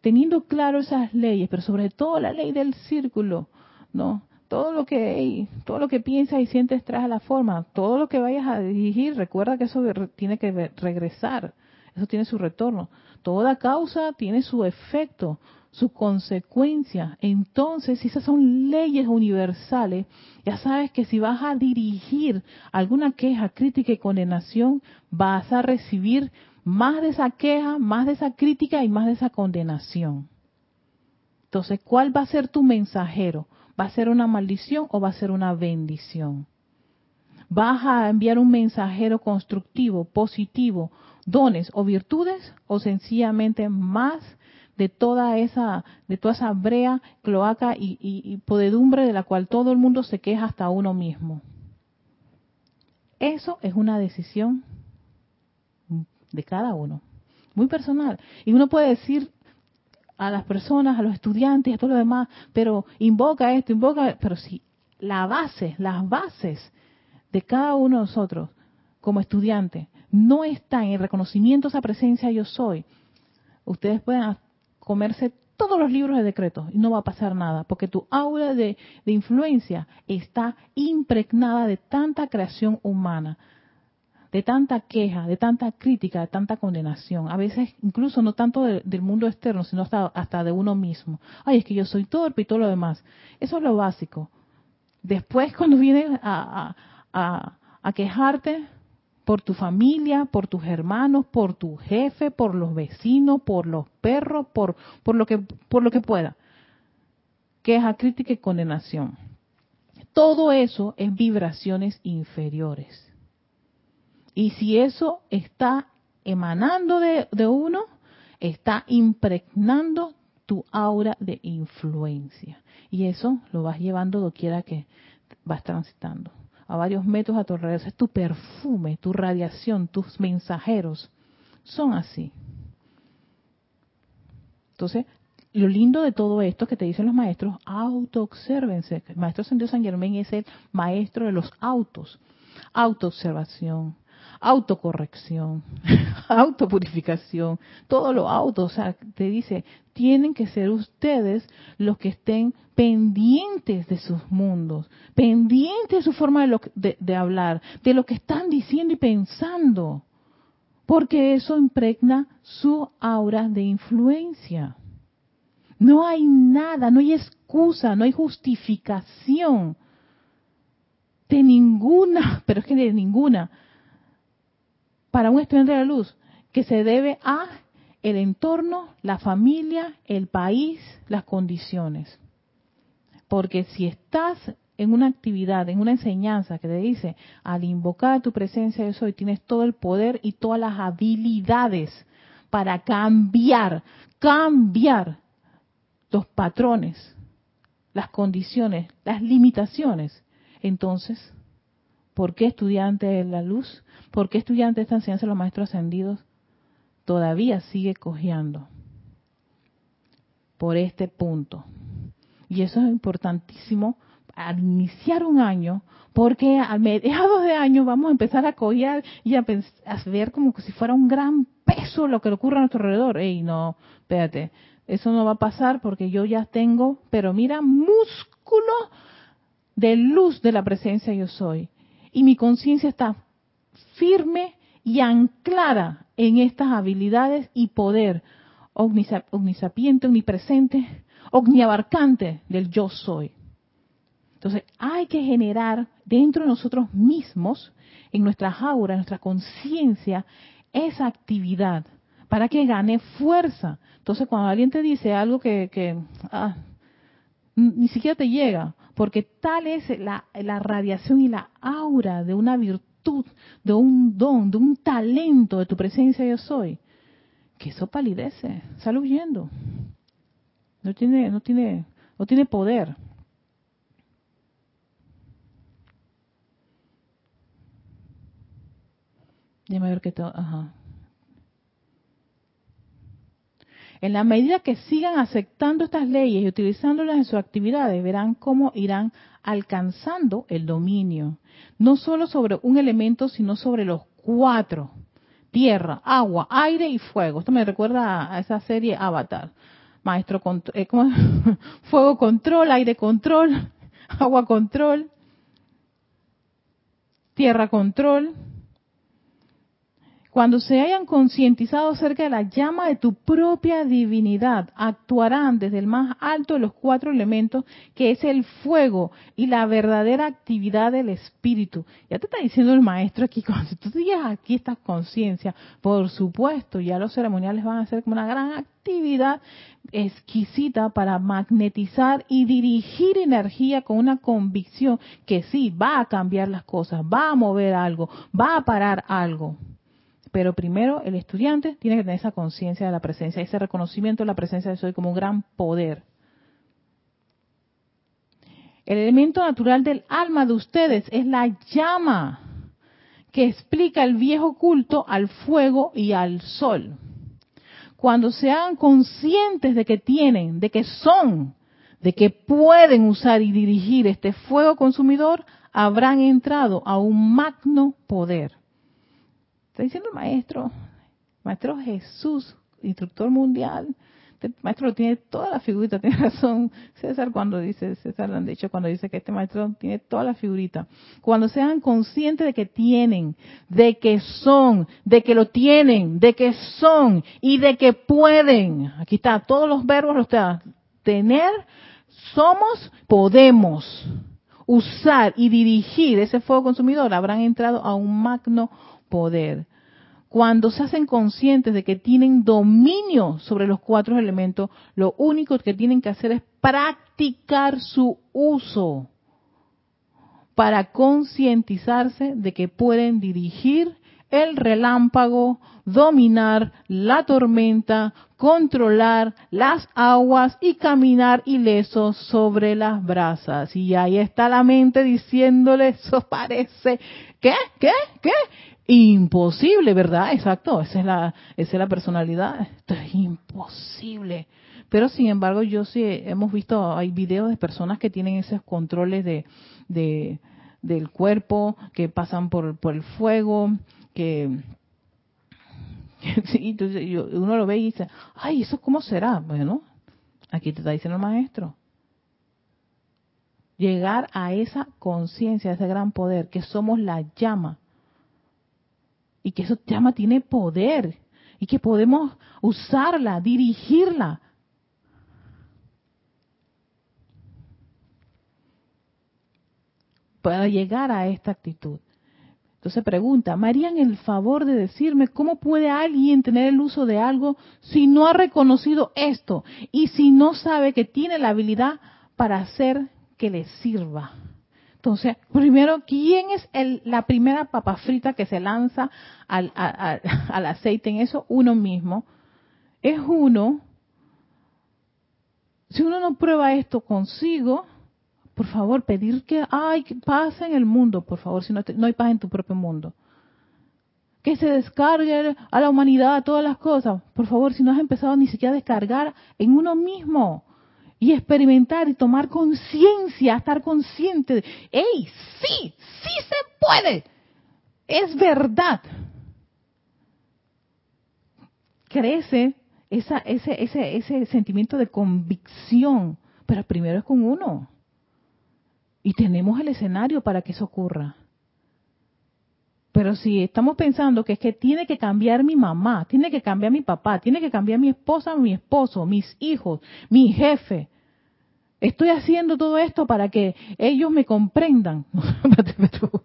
Teniendo claro esas leyes, pero sobre todo la ley del círculo, ¿no? Todo lo que todo lo que piensas y sientes trae la forma, todo lo que vayas a dirigir, recuerda que eso tiene que regresar, eso tiene su retorno. Toda causa tiene su efecto, su consecuencia. Entonces, si esas son leyes universales, ya sabes que si vas a dirigir alguna queja, crítica y condenación, vas a recibir más de esa queja, más de esa crítica y más de esa condenación. Entonces, ¿cuál va a ser tu mensajero? ¿Va a ser una maldición o va a ser una bendición? ¿Vas a enviar un mensajero constructivo, positivo, dones o virtudes o sencillamente más de toda esa de toda esa brea, cloaca y, y, podedumbre de la cual todo el mundo se queja hasta uno mismo? Eso es una decisión de cada uno, muy personal. Y uno puede decir, a las personas, a los estudiantes, a todo lo demás, pero invoca esto, invoca, pero si la base, las bases de cada uno de nosotros como estudiante no está en el reconocimiento de esa presencia yo soy, ustedes pueden comerse todos los libros de decretos y no va a pasar nada, porque tu aura de, de influencia está impregnada de tanta creación humana, de tanta queja, de tanta crítica, de tanta condenación. A veces incluso no tanto del mundo externo, sino hasta, de uno mismo. Ay, es que yo soy torpe y todo lo demás. Eso es lo básico. Después cuando vienes a, a quejarte por tu familia, por tus hermanos, por tu jefe, por los vecinos, por los perros, por, por, lo, que, por lo que pueda. Queja, crítica y condenación. Todo eso es vibraciones inferiores. Y si eso está emanando de, uno, está impregnando tu aura de influencia. Y eso lo vas llevando doquiera que vas transitando. A varios metros a tu tu perfume, tu radiación, tus mensajeros. Son así. Entonces, lo lindo de todo esto que te dicen los maestros, autoobsérvense. El maestro San San Germán es el maestro de los autos. Autoobservación, autocorrección, autopurificación, todo lo auto, o sea, te dice, tienen que ser ustedes los que estén pendientes de sus mundos, pendientes de su forma de, de hablar, de lo que están diciendo y pensando, porque eso impregna su aura de influencia. No hay nada, no hay excusa, no hay justificación de ninguna, pero es que de ninguna, para un estudiante de la luz que se debe a el entorno, la familia, el país, las condiciones. Porque si estás en una actividad, en una enseñanza que te dice, al invocar tu presencia de soy, tienes todo el poder y todas las habilidades para cambiar, cambiar los patrones, las condiciones, las limitaciones, entonces ¿Por qué estudiante de la luz? ¿Por qué estudiante de esta enseñanza de los maestros ascendidos todavía sigue cojeando? Por este punto. Y eso es importantísimo al iniciar un año, porque a mediados de año vamos a empezar a cojear y a, ver como si fuera un gran peso lo que ocurre a nuestro alrededor. Ey, no, espérate, eso no va a pasar porque yo ya tengo, pero mira, músculo de luz de la presencia yo soy y mi conciencia está firme y anclada en estas habilidades y poder omnisapiente, omnipresente, omniabarcante del yo soy. Entonces hay que generar dentro de nosotros mismos, en nuestra aura, en nuestra conciencia, esa actividad para que gane fuerza. Entonces cuando alguien te dice algo que, ah, ni siquiera te llega, porque tal es la, radiación y la aura de una virtud, de un don, de un talento de tu presencia yo soy, que eso palidece, sale huyendo. No tiene, no tiene, no tiene poder. Ver que todo. Ajá. En la medida que sigan aceptando estas leyes y utilizándolas en sus actividades, verán cómo irán alcanzando el dominio, no solo sobre un elemento, sino sobre los cuatro, tierra, agua, aire y fuego. Esto me recuerda a esa serie Avatar. Maestro, eh, fuego control, aire control, agua control, tierra control, cuando se hayan concientizado acerca de la llama de tu propia divinidad, actuarán desde el más alto de los cuatro elementos, que es el fuego y la verdadera actividad del espíritu. Ya te está diciendo el maestro aquí, cuando tú digas aquí esta conciencia, por supuesto, ya los ceremoniales van a ser como una gran actividad exquisita para magnetizar y dirigir energía con una convicción que sí, va a cambiar las cosas, va a mover algo, va a parar algo. Pero primero el estudiante tiene que tener esa conciencia de la presencia, ese reconocimiento de la presencia de Soy como un gran poder. El elemento natural del alma de ustedes es la llama que explica el viejo culto al fuego y al sol. Cuando sean conscientes de que tienen, de que son, de que pueden usar y dirigir este fuego consumidor, habrán entrado a un magno poder. Está diciendo el maestro, maestro Jesús, instructor mundial. Este maestro tiene toda la figurita, tiene razón César cuando dice, César lo han dicho, cuando dice que este maestro tiene toda la figurita. Cuando sean conscientes de que tienen, de que son, de que lo tienen, de que son y de que pueden. Aquí está, todos los verbos los está. Tener, somos, podemos usar y dirigir ese fuego consumidor, habrán entrado a un magno poder. Cuando se hacen conscientes de que tienen dominio sobre los cuatro elementos, lo único que tienen que hacer es practicar su uso para concientizarse de que pueden dirigir el relámpago, dominar la tormenta, controlar las aguas y caminar ilesos sobre las brasas. Y ahí está la mente diciéndole, eso parece, ¿qué? ¿Qué? ¿Qué? Imposible, ¿verdad? Exacto, esa es la, esa es la personalidad. Esto es imposible. Pero sin embargo, yo sí hemos visto, hay videos de personas que tienen esos controles de, de del cuerpo, que pasan por, por el fuego, que sí, entonces uno lo ve y dice, ay, ¿eso cómo será? Bueno, aquí te está diciendo el maestro. Llegar a esa conciencia, a ese gran poder, que somos la llama y que esa llama tiene poder y que podemos usarla, dirigirla. para llegar a esta actitud. Entonces pregunta, Marían el favor de decirme cómo puede alguien tener el uso de algo si no ha reconocido esto y si no sabe que tiene la habilidad para hacer que le sirva. Entonces, primero, ¿quién es el, la primera papa frita que se lanza al, al aceite en eso? Uno mismo. Es uno. Si uno no prueba esto consigo, por favor, pedir que hay paz en el mundo, por favor, si no, no hay paz en tu propio mundo. Que se descargue a la humanidad todas las cosas. Por favor, si no has empezado ni siquiera a descargar en uno mismo y experimentar y tomar conciencia, estar consciente de, ¡hey! Sí, sí se puede. Es verdad. Crece esa, ese, ese, ese sentimiento de convicción, pero primero es con uno. Y tenemos el escenario para que eso ocurra. Pero si estamos pensando que es que tiene que cambiar mi mamá, tiene que cambiar mi papá, tiene que cambiar mi esposa, mi esposo, mis hijos, mi jefe, estoy haciendo todo esto para que ellos me comprendan.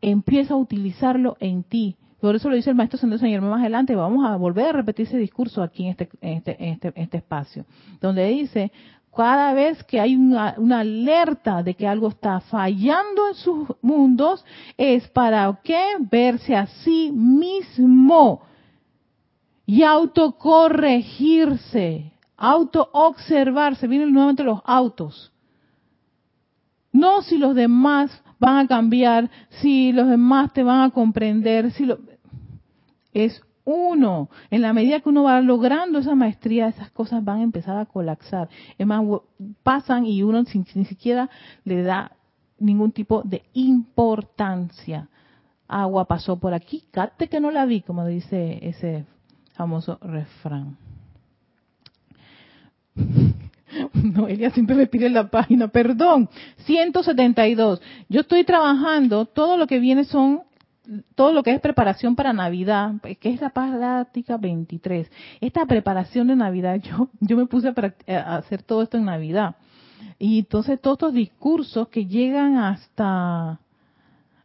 Empieza a utilizarlo en ti. Por eso lo dice el maestro Sendero Señor más adelante. Vamos a volver a repetir ese discurso aquí en este, este, este, este espacio, donde dice, cada vez que hay una, alerta de que algo está fallando en sus mundos, es para qué verse a sí mismo y autocorregirse, autoobservarse. Vienen nuevamente los autos. No si los demás van a cambiar, si los demás te van a comprender, si lo... es uno. En la medida que uno va logrando esa maestría, esas cosas van a empezar a colapsar. Es más, pasan y uno ni siquiera le da ningún tipo de importancia. Agua pasó por aquí, cate que no la vi, como dice ese famoso refrán. No, ella siempre me pide la página, perdón. 172. Yo estoy trabajando, todo lo que viene son, todo lo que es preparación para Navidad, que es la práctica 23. Esta preparación de Navidad, yo, yo me puse a, hacer todo esto en Navidad. Y entonces todos estos discursos que llegan hasta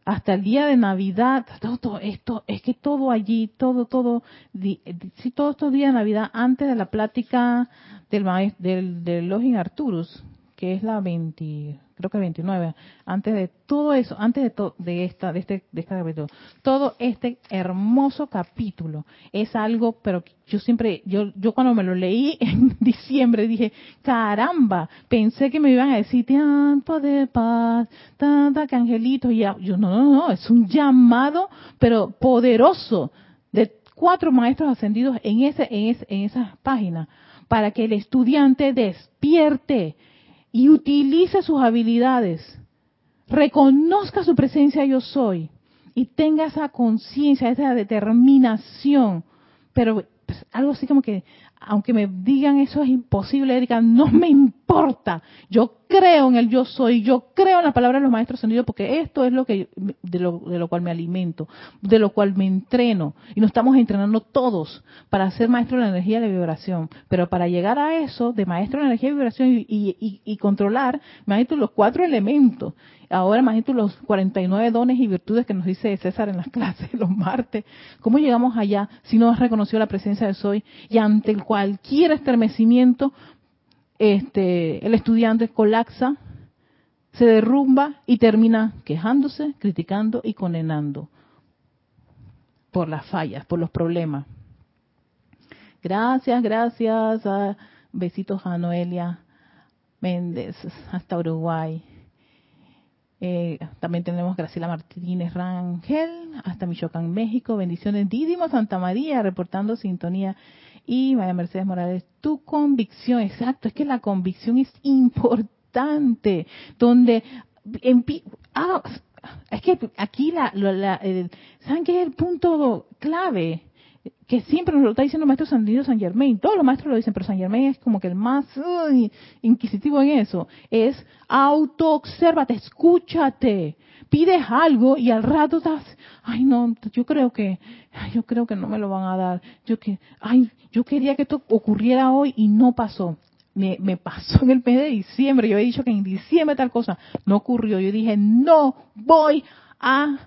hasta el día de Navidad, todo, esto, es que todo allí, todo, todo, sí, todos estos días de Navidad, antes de la plática del, del, del Login Arturus, que es la 20, creo que 29, antes de todo eso, antes de, de esta, de este, de este capítulo, todo este hermoso capítulo es algo, pero yo siempre, yo, yo cuando me lo leí en diciembre dije, caramba, pensé que me iban a decir tiempo de paz, tanta que angelitos, y yo no, no, no, es un llamado, pero poderoso de cuatro maestros ascendidos en ese, en ese, en esas páginas para que el estudiante despierte y utilice sus habilidades, reconozca su presencia yo soy y tenga esa conciencia, esa determinación, pero pues, algo así como que, aunque me digan eso es imposible, Erika, no me importa. Yo creo en el yo soy, yo creo en la palabra de los maestros sentidos, porque esto es lo que de lo, de lo, cual me alimento, de lo cual me entreno. Y nos estamos entrenando todos para ser maestro de la energía y la vibración. Pero para llegar a eso, de maestro de la energía y vibración y, y, y controlar, maestro, los cuatro elementos. Ahora imagínate los 49 dones y virtudes que nos dice César en las clases los martes. ¿Cómo llegamos allá si no has reconocido la presencia de Soy y ante cualquier estremecimiento este, el estudiante colapsa, se derrumba y termina quejándose, criticando y condenando por las fallas, por los problemas. Gracias, gracias. besitos a Noelia Méndez hasta Uruguay. Eh, también tenemos Graciela Martínez Rangel hasta Michoacán, México. Bendiciones. Didimo Santa María reportando sintonía y María Mercedes Morales, tu convicción, exacto, es que la convicción es importante, donde ah, es que aquí la, la, ¿saben qué es el punto clave? que siempre nos lo está diciendo el maestro San San Germain, todos los maestros lo dicen, pero San Germain es como que el más inquisitivo en eso, es auto-obsérvate, escúchate, pides algo y al rato estás, ay no, yo creo que, yo creo que no me lo van a dar, yo que, ay, yo quería que esto ocurriera hoy y no pasó. Me, me pasó en el mes de diciembre, yo he dicho que en diciembre tal cosa, no ocurrió, yo dije, no voy a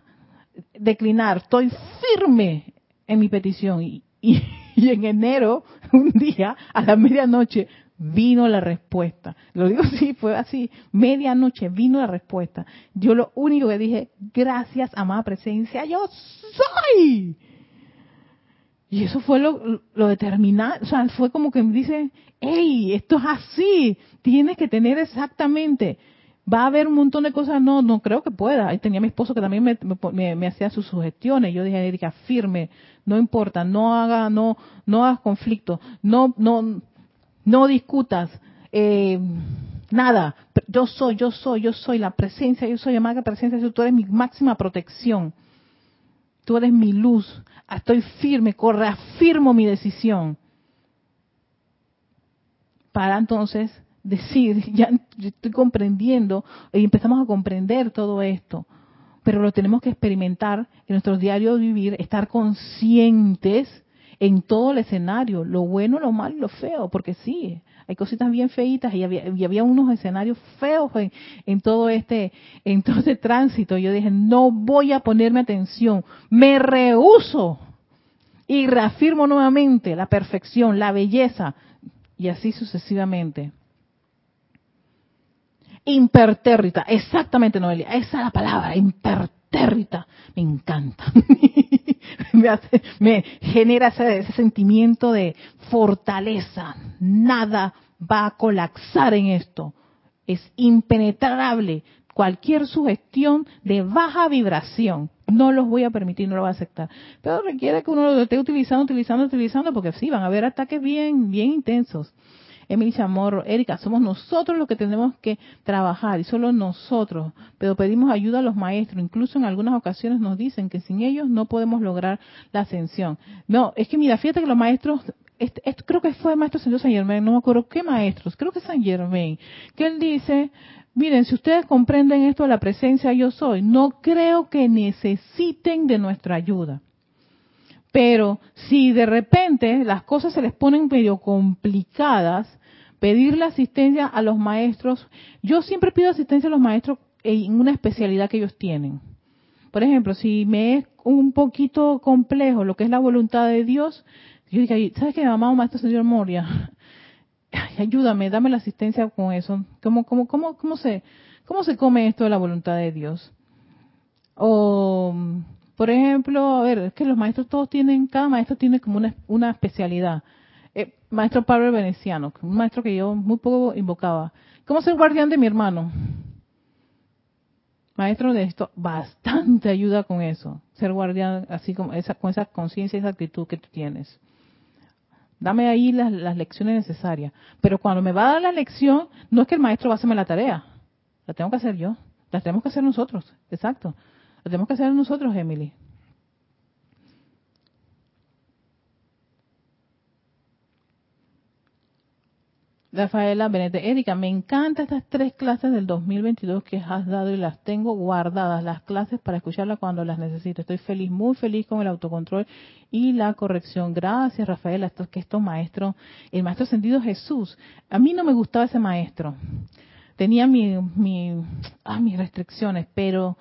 declinar, estoy firme en mi petición y, y, y en enero, un día, a la medianoche, vino la respuesta. Lo digo así, fue así, medianoche vino la respuesta. Yo lo único que dije, gracias, amada presencia, yo soy. Y eso fue lo, lo determinante, o sea, fue como que me dice, hey, esto es así, tienes que tener exactamente. Va a haber un montón de cosas, no, no creo que pueda. Tenía mi esposo que también me, me, me hacía sus sugestiones. Yo dije, Erika, firme, no importa, no haga, no, no hagas conflicto, no, no, no discutas, eh, nada. Yo soy, yo soy, yo soy la presencia, yo soy la presencia, tú eres mi máxima protección. Tú eres mi luz. Estoy firme, reafirmo mi decisión. Para entonces decir, ya estoy comprendiendo y empezamos a comprender todo esto. Pero lo tenemos que experimentar en nuestro diario vivir, estar conscientes en todo el escenario, lo bueno, lo malo y lo feo, porque sí, hay cositas bien feitas y había, y había unos escenarios feos en, en, todo este en todo este tránsito. Yo dije, no voy a ponerme atención, me rehuso y reafirmo nuevamente la perfección, la belleza y así sucesivamente. Impertérrita, exactamente Noelia, esa es la palabra, impertérrita, me encanta. me, genera ese, sentimiento de fortaleza. Nada va a colapsar en esto. Es impenetrable. cualquier sugestión de baja vibración. No los voy a permitir, no lo voy a aceptar. Pero requiere que uno lo esté utilizando, utilizando, utilizando, porque sí, van a haber ataques bien, bien intensos. Emily Chamorro, Erika, somos nosotros los que tenemos que trabajar y solo nosotros, pero pedimos ayuda a los maestros, incluso en algunas ocasiones nos dicen que sin ellos no podemos lograr la ascensión. No, es que mira, fíjate que los maestros, este, creo que fue el maestro Señor San Germain, no me acuerdo qué maestros, creo que San Germain, que él dice, miren, si ustedes comprenden esto de la presencia yo soy, no creo que necesiten de nuestra ayuda. Pero si de repente las cosas se les ponen medio complicadas, pedir la asistencia a los maestros, yo siempre pido asistencia a los maestros en una especialidad que ellos tienen. Por ejemplo, si me es un poquito complejo lo que es la voluntad de Dios, yo digo, ¿sabes qué, mamá o maestro señor Moria? ayúdame, dame la asistencia con eso. ¿Cómo, cómo, cómo, cómo, se, ¿Cómo se come esto de la voluntad de Dios? O por ejemplo, a ver, es que los maestros todos tienen, cada maestro tiene como una, una especialidad. Eh, maestro Pablo Veneciano, un maestro que yo muy poco invocaba. ¿Cómo ser guardián de mi hermano? Maestro de esto, bastante ayuda con eso. Ser guardián, así como esa, con esa conciencia y esa actitud que tú tienes. Dame ahí las, las lecciones necesarias. Pero cuando me va a dar la lección, no es que el maestro va a hacerme la tarea. La tengo que hacer yo. La tenemos que hacer nosotros. Exacto. Lo tenemos que hacer nosotros, Emily. Rafaela Benete, Erika, me encantan estas tres clases del 2022 que has dado y las tengo guardadas, las clases para escucharlas cuando las necesito. Estoy feliz, muy feliz con el autocontrol y la corrección. Gracias, Rafaela, esto que estos maestros, el maestro sentido Jesús. A mí no me gustaba ese maestro. Tenía mi, mi, ah, mis restricciones, pero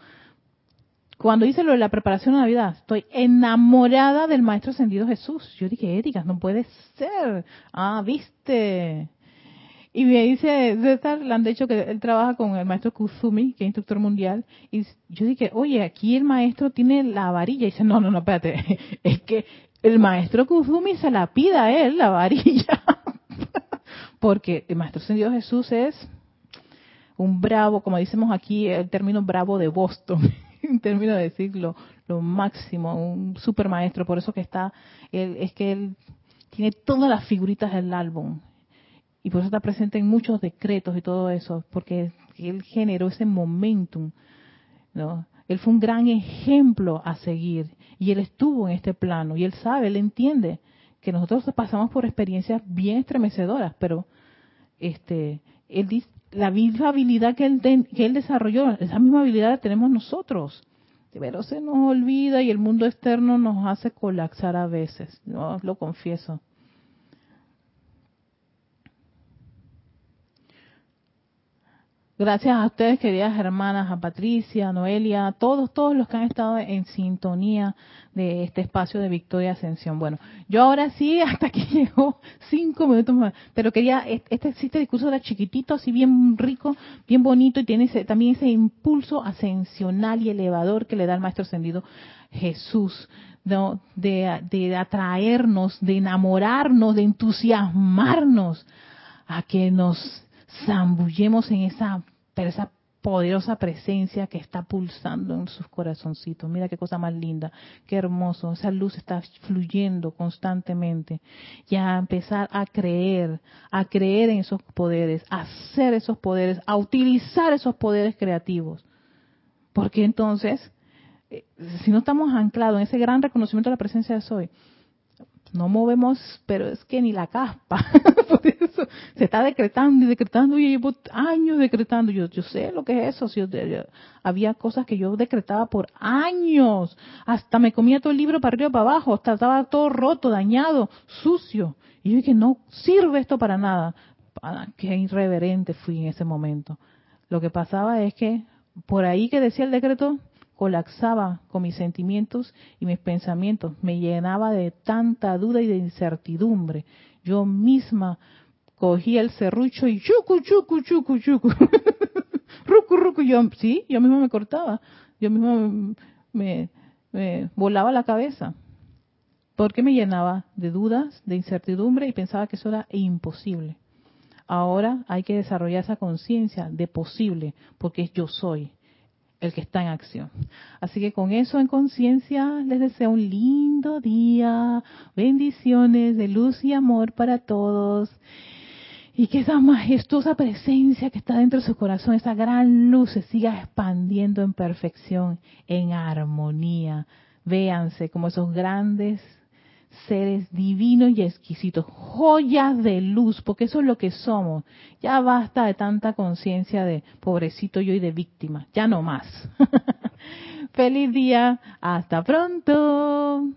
cuando hice lo de la preparación de Navidad, estoy enamorada del Maestro Ascendido Jesús. Yo dije, Erika, no puede ser. Ah, viste. Y me dice, César, le han dicho que él trabaja con el maestro Kuzumi, que es instructor mundial. Y yo dije, oye, aquí el maestro tiene la varilla. Y dice, no, no, no, espérate. Es que el maestro Kuzumi se la pida a él, la varilla. Porque el maestro ascendido Jesús es un bravo, como decimos aquí, el término bravo de Boston. en términos de decirlo, lo máximo, un super maestro, por eso que está, él, es que él tiene todas las figuritas del álbum y por eso está presente en muchos decretos y todo eso, porque él generó ese momentum, ¿no? Él fue un gran ejemplo a seguir y él estuvo en este plano y él sabe, él entiende que nosotros pasamos por experiencias bien estremecedoras, pero este, él dice, la misma habilidad que él, que él desarrolló, esa misma habilidad la tenemos nosotros. Pero se nos olvida y el mundo externo nos hace colapsar a veces, no lo confieso. Gracias a ustedes, queridas hermanas, a Patricia, a Noelia, a todos, todos los que han estado en sintonía de este espacio de Victoria Ascensión. Bueno, yo ahora sí, hasta que llegó cinco minutos más, pero quería, este, este discurso era chiquitito, así bien rico, bien bonito, y tiene también ese impulso ascensional y elevador que le da el Maestro Ascendido Jesús, ¿no? de, de atraernos, de enamorarnos, de entusiasmarnos a que nos zambullemos en esa, esa poderosa presencia que está pulsando en sus corazoncitos. Mira qué cosa más linda, qué hermoso. Esa luz está fluyendo constantemente. Y a empezar a creer, a creer en esos poderes, a hacer esos poderes, a utilizar esos poderes creativos. Porque entonces, eh, si no estamos anclados en ese gran reconocimiento de la presencia de Soy, no movemos, pero es que ni la caspa. Por eso se está decretando y decretando. Y llevo años decretando. Yo, yo sé lo que es eso. había cosas que yo decretaba por años. Hasta me comía todo el libro para arriba para abajo. Hasta estaba todo roto, dañado, sucio. Y yo dije, no sirve esto para nada. Ah, qué irreverente fui en ese momento. Lo que pasaba es que por ahí que decía el decreto, colapsaba con mis sentimientos y mis pensamientos, me llenaba de tanta duda y de incertidumbre. Yo misma cogía el serrucho y chucu, chucu, chucu, chucu. rucu, rucu, yo, sí, yo misma me cortaba, yo misma me, me volaba la cabeza. Porque me llenaba de dudas, de incertidumbre y pensaba que eso era imposible. Ahora hay que desarrollar esa conciencia de posible, porque yo soy el que está en acción. Así que con eso en conciencia les deseo un lindo día, bendiciones de luz y amor para todos. Y que esa majestuosa presencia que está dentro de su corazón, esa gran luz se siga expandiendo en perfección, en armonía. Véanse como esos grandes seres divinos y exquisitos, joyas de luz, porque eso es lo que somos. Ya basta de tanta conciencia de pobrecito yo y de víctima, ya no más. Feliz día, hasta pronto.